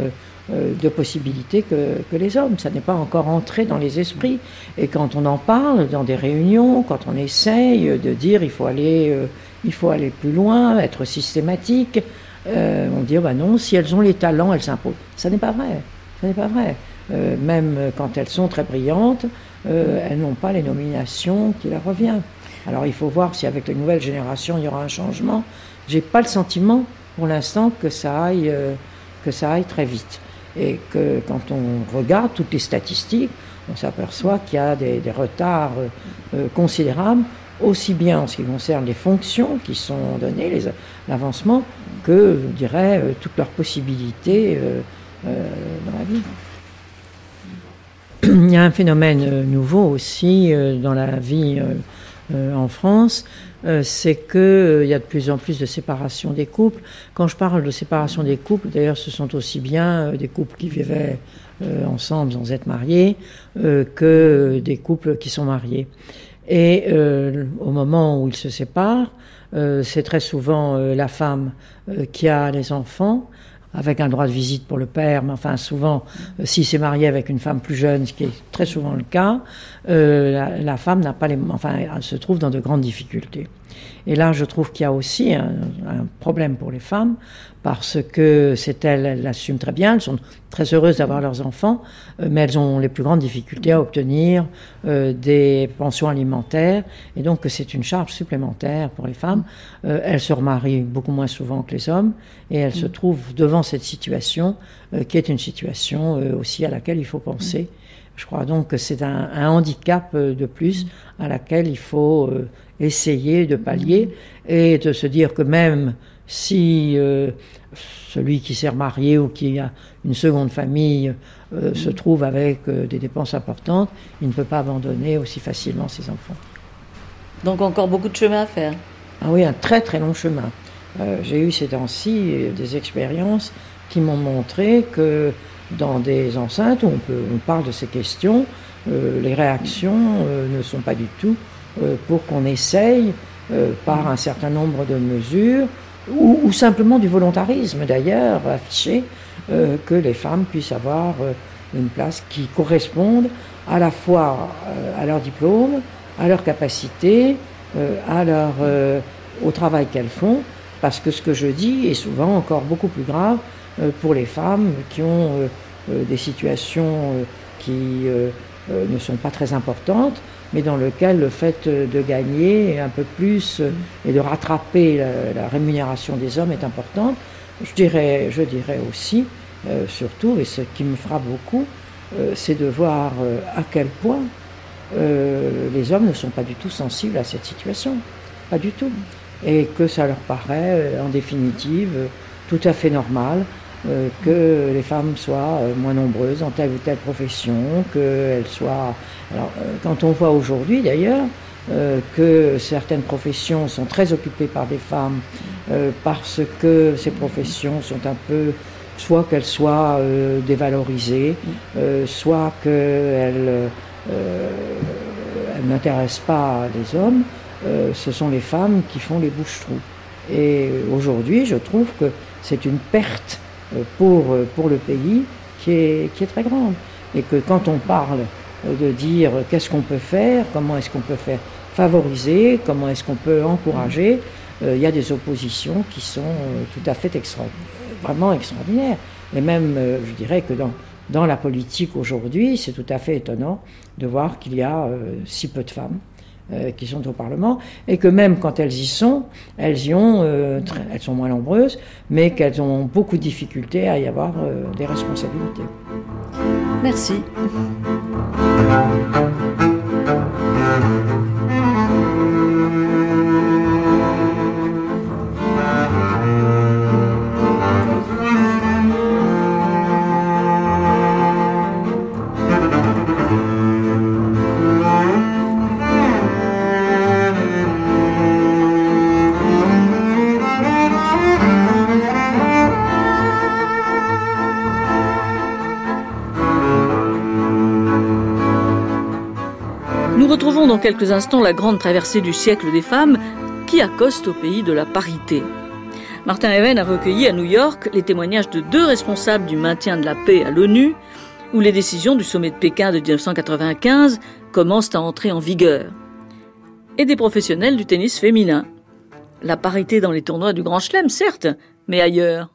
de possibilités que, les hommes. Ça n'est pas encore entré dans les esprits. Et quand on en parle dans des réunions, quand on essaye de dire il faut aller, il faut aller plus loin, être systématique, on dit bah non, si elles ont les talents, elles s'imposent. Ça n'est pas vrai. Ça n'est pas vrai. Euh, même quand elles sont très brillantes, euh, elles n'ont pas les nominations qui leur reviennent. Alors il faut voir si avec les nouvelles générations il y aura un changement. J'ai pas le sentiment pour l'instant que ça aille euh, que ça aille très vite et que quand on regarde toutes les statistiques, on s'aperçoit qu'il y a des, retards considérables aussi bien en ce qui concerne les fonctions qui sont données, l'avancement, que, je dirais, toutes leurs possibilités dans la vie. Il y a un phénomène euh, nouveau aussi euh, dans la vie euh, en France, c'est qu'il y a de plus en plus de séparation des couples. Quand je parle de séparation des couples, d'ailleurs, ce sont aussi bien des couples qui vivaient ensemble sans être mariés que des couples qui sont mariés. Et au moment où ils se séparent, c'est très souvent la femme qui a les enfants avec un droit de visite pour le père, mais enfin souvent, euh, si c'est marié avec une femme plus jeune, ce qui est très souvent le cas, euh, la, femme n'a pas les, enfin, elle se trouve dans de grandes difficultés. Et là, je trouve qu'il y a aussi un, problème pour les femmes, parce que c'est elles, elles l'assument très bien, elles sont très heureuses d'avoir leurs enfants, euh, mais elles ont les plus grandes difficultés à obtenir euh, des pensions alimentaires, et donc c'est une charge supplémentaire pour les femmes. Euh, elles se remarient beaucoup moins souvent que les hommes, et elles se mm. trouvent devant cette situation, qui est une situation aussi à laquelle il faut penser. Je crois donc que c'est un, un, handicap de plus à laquelle il faut essayer de pallier et de se dire que même si euh, celui qui s'est remarié ou qui a une seconde famille euh, se trouve avec euh, des dépenses importantes, il ne peut pas abandonner aussi facilement ses enfants. Donc encore beaucoup de chemin à faire. Ah oui, un très très long chemin. J'ai eu ces temps-ci des expériences qui m'ont montré que dans des enceintes où on, parle de ces questions, les réactions ne sont pas du tout euh, pour qu'on essaye, euh, par un certain nombre de mesures, ou, simplement du volontarisme d'ailleurs, affiché, euh, que les femmes puissent avoir une place qui corresponde à la fois à leur diplôme, à leur capacité, à leur, au travail qu'elles font, parce que ce que je dis est souvent encore beaucoup plus grave pour les femmes qui ont des situations qui ne sont pas très importantes, mais dans lequel le fait de gagner un peu plus et de rattraper la, rémunération des hommes est importante. Je dirais, je dirais aussi, euh, surtout, et ce qui me frappe beaucoup, euh, c'est de voir euh, à quel point les hommes ne sont pas du tout sensibles à cette situation. Pas du tout. Et que ça leur paraît, en définitive, tout à fait normal euh, que les femmes soient euh, moins nombreuses dans telle ou telle profession, qu'elles soient... Alors, euh, quand on voit aujourd'hui d'ailleurs que certaines professions sont très occupées par des femmes parce que ces professions sont un peu soit qu'elles soient dévalorisées, soit qu'elles n'intéressent pas les hommes, ce sont les femmes qui font les bouches-trous. Et aujourd'hui, je trouve que c'est une perte pour, euh, pour le pays qui est, qui est très grande. Et que quand on parle euh, de dire qu'est-ce qu'on peut faire, comment est-ce qu'on peut faire favoriser, comment est-ce qu'on peut encourager, il y a des oppositions qui sont tout à fait extraordinaires, vraiment extraordinaires. Et même, je dirais que dans, dans la politique aujourd'hui, c'est tout à fait étonnant de voir qu'il y a si peu de femmes. Euh, qui sont au Parlement, et que même quand elles y sont, elles y ont, euh, elles sont moins nombreuses, mais qu'elles ont beaucoup de difficultés à y avoir euh, des responsabilités. Merci. Quelques instants la grande traversée du siècle des femmes qui accoste au pays de la parité. Martin Even a recueilli à New York les témoignages de deux responsables du maintien de la paix à l'ONU, où les décisions du sommet de Pékin de 1995 commencent à entrer en vigueur, et des professionnels du tennis féminin. La parité dans les tournois du Grand Chelem, certes, mais ailleurs.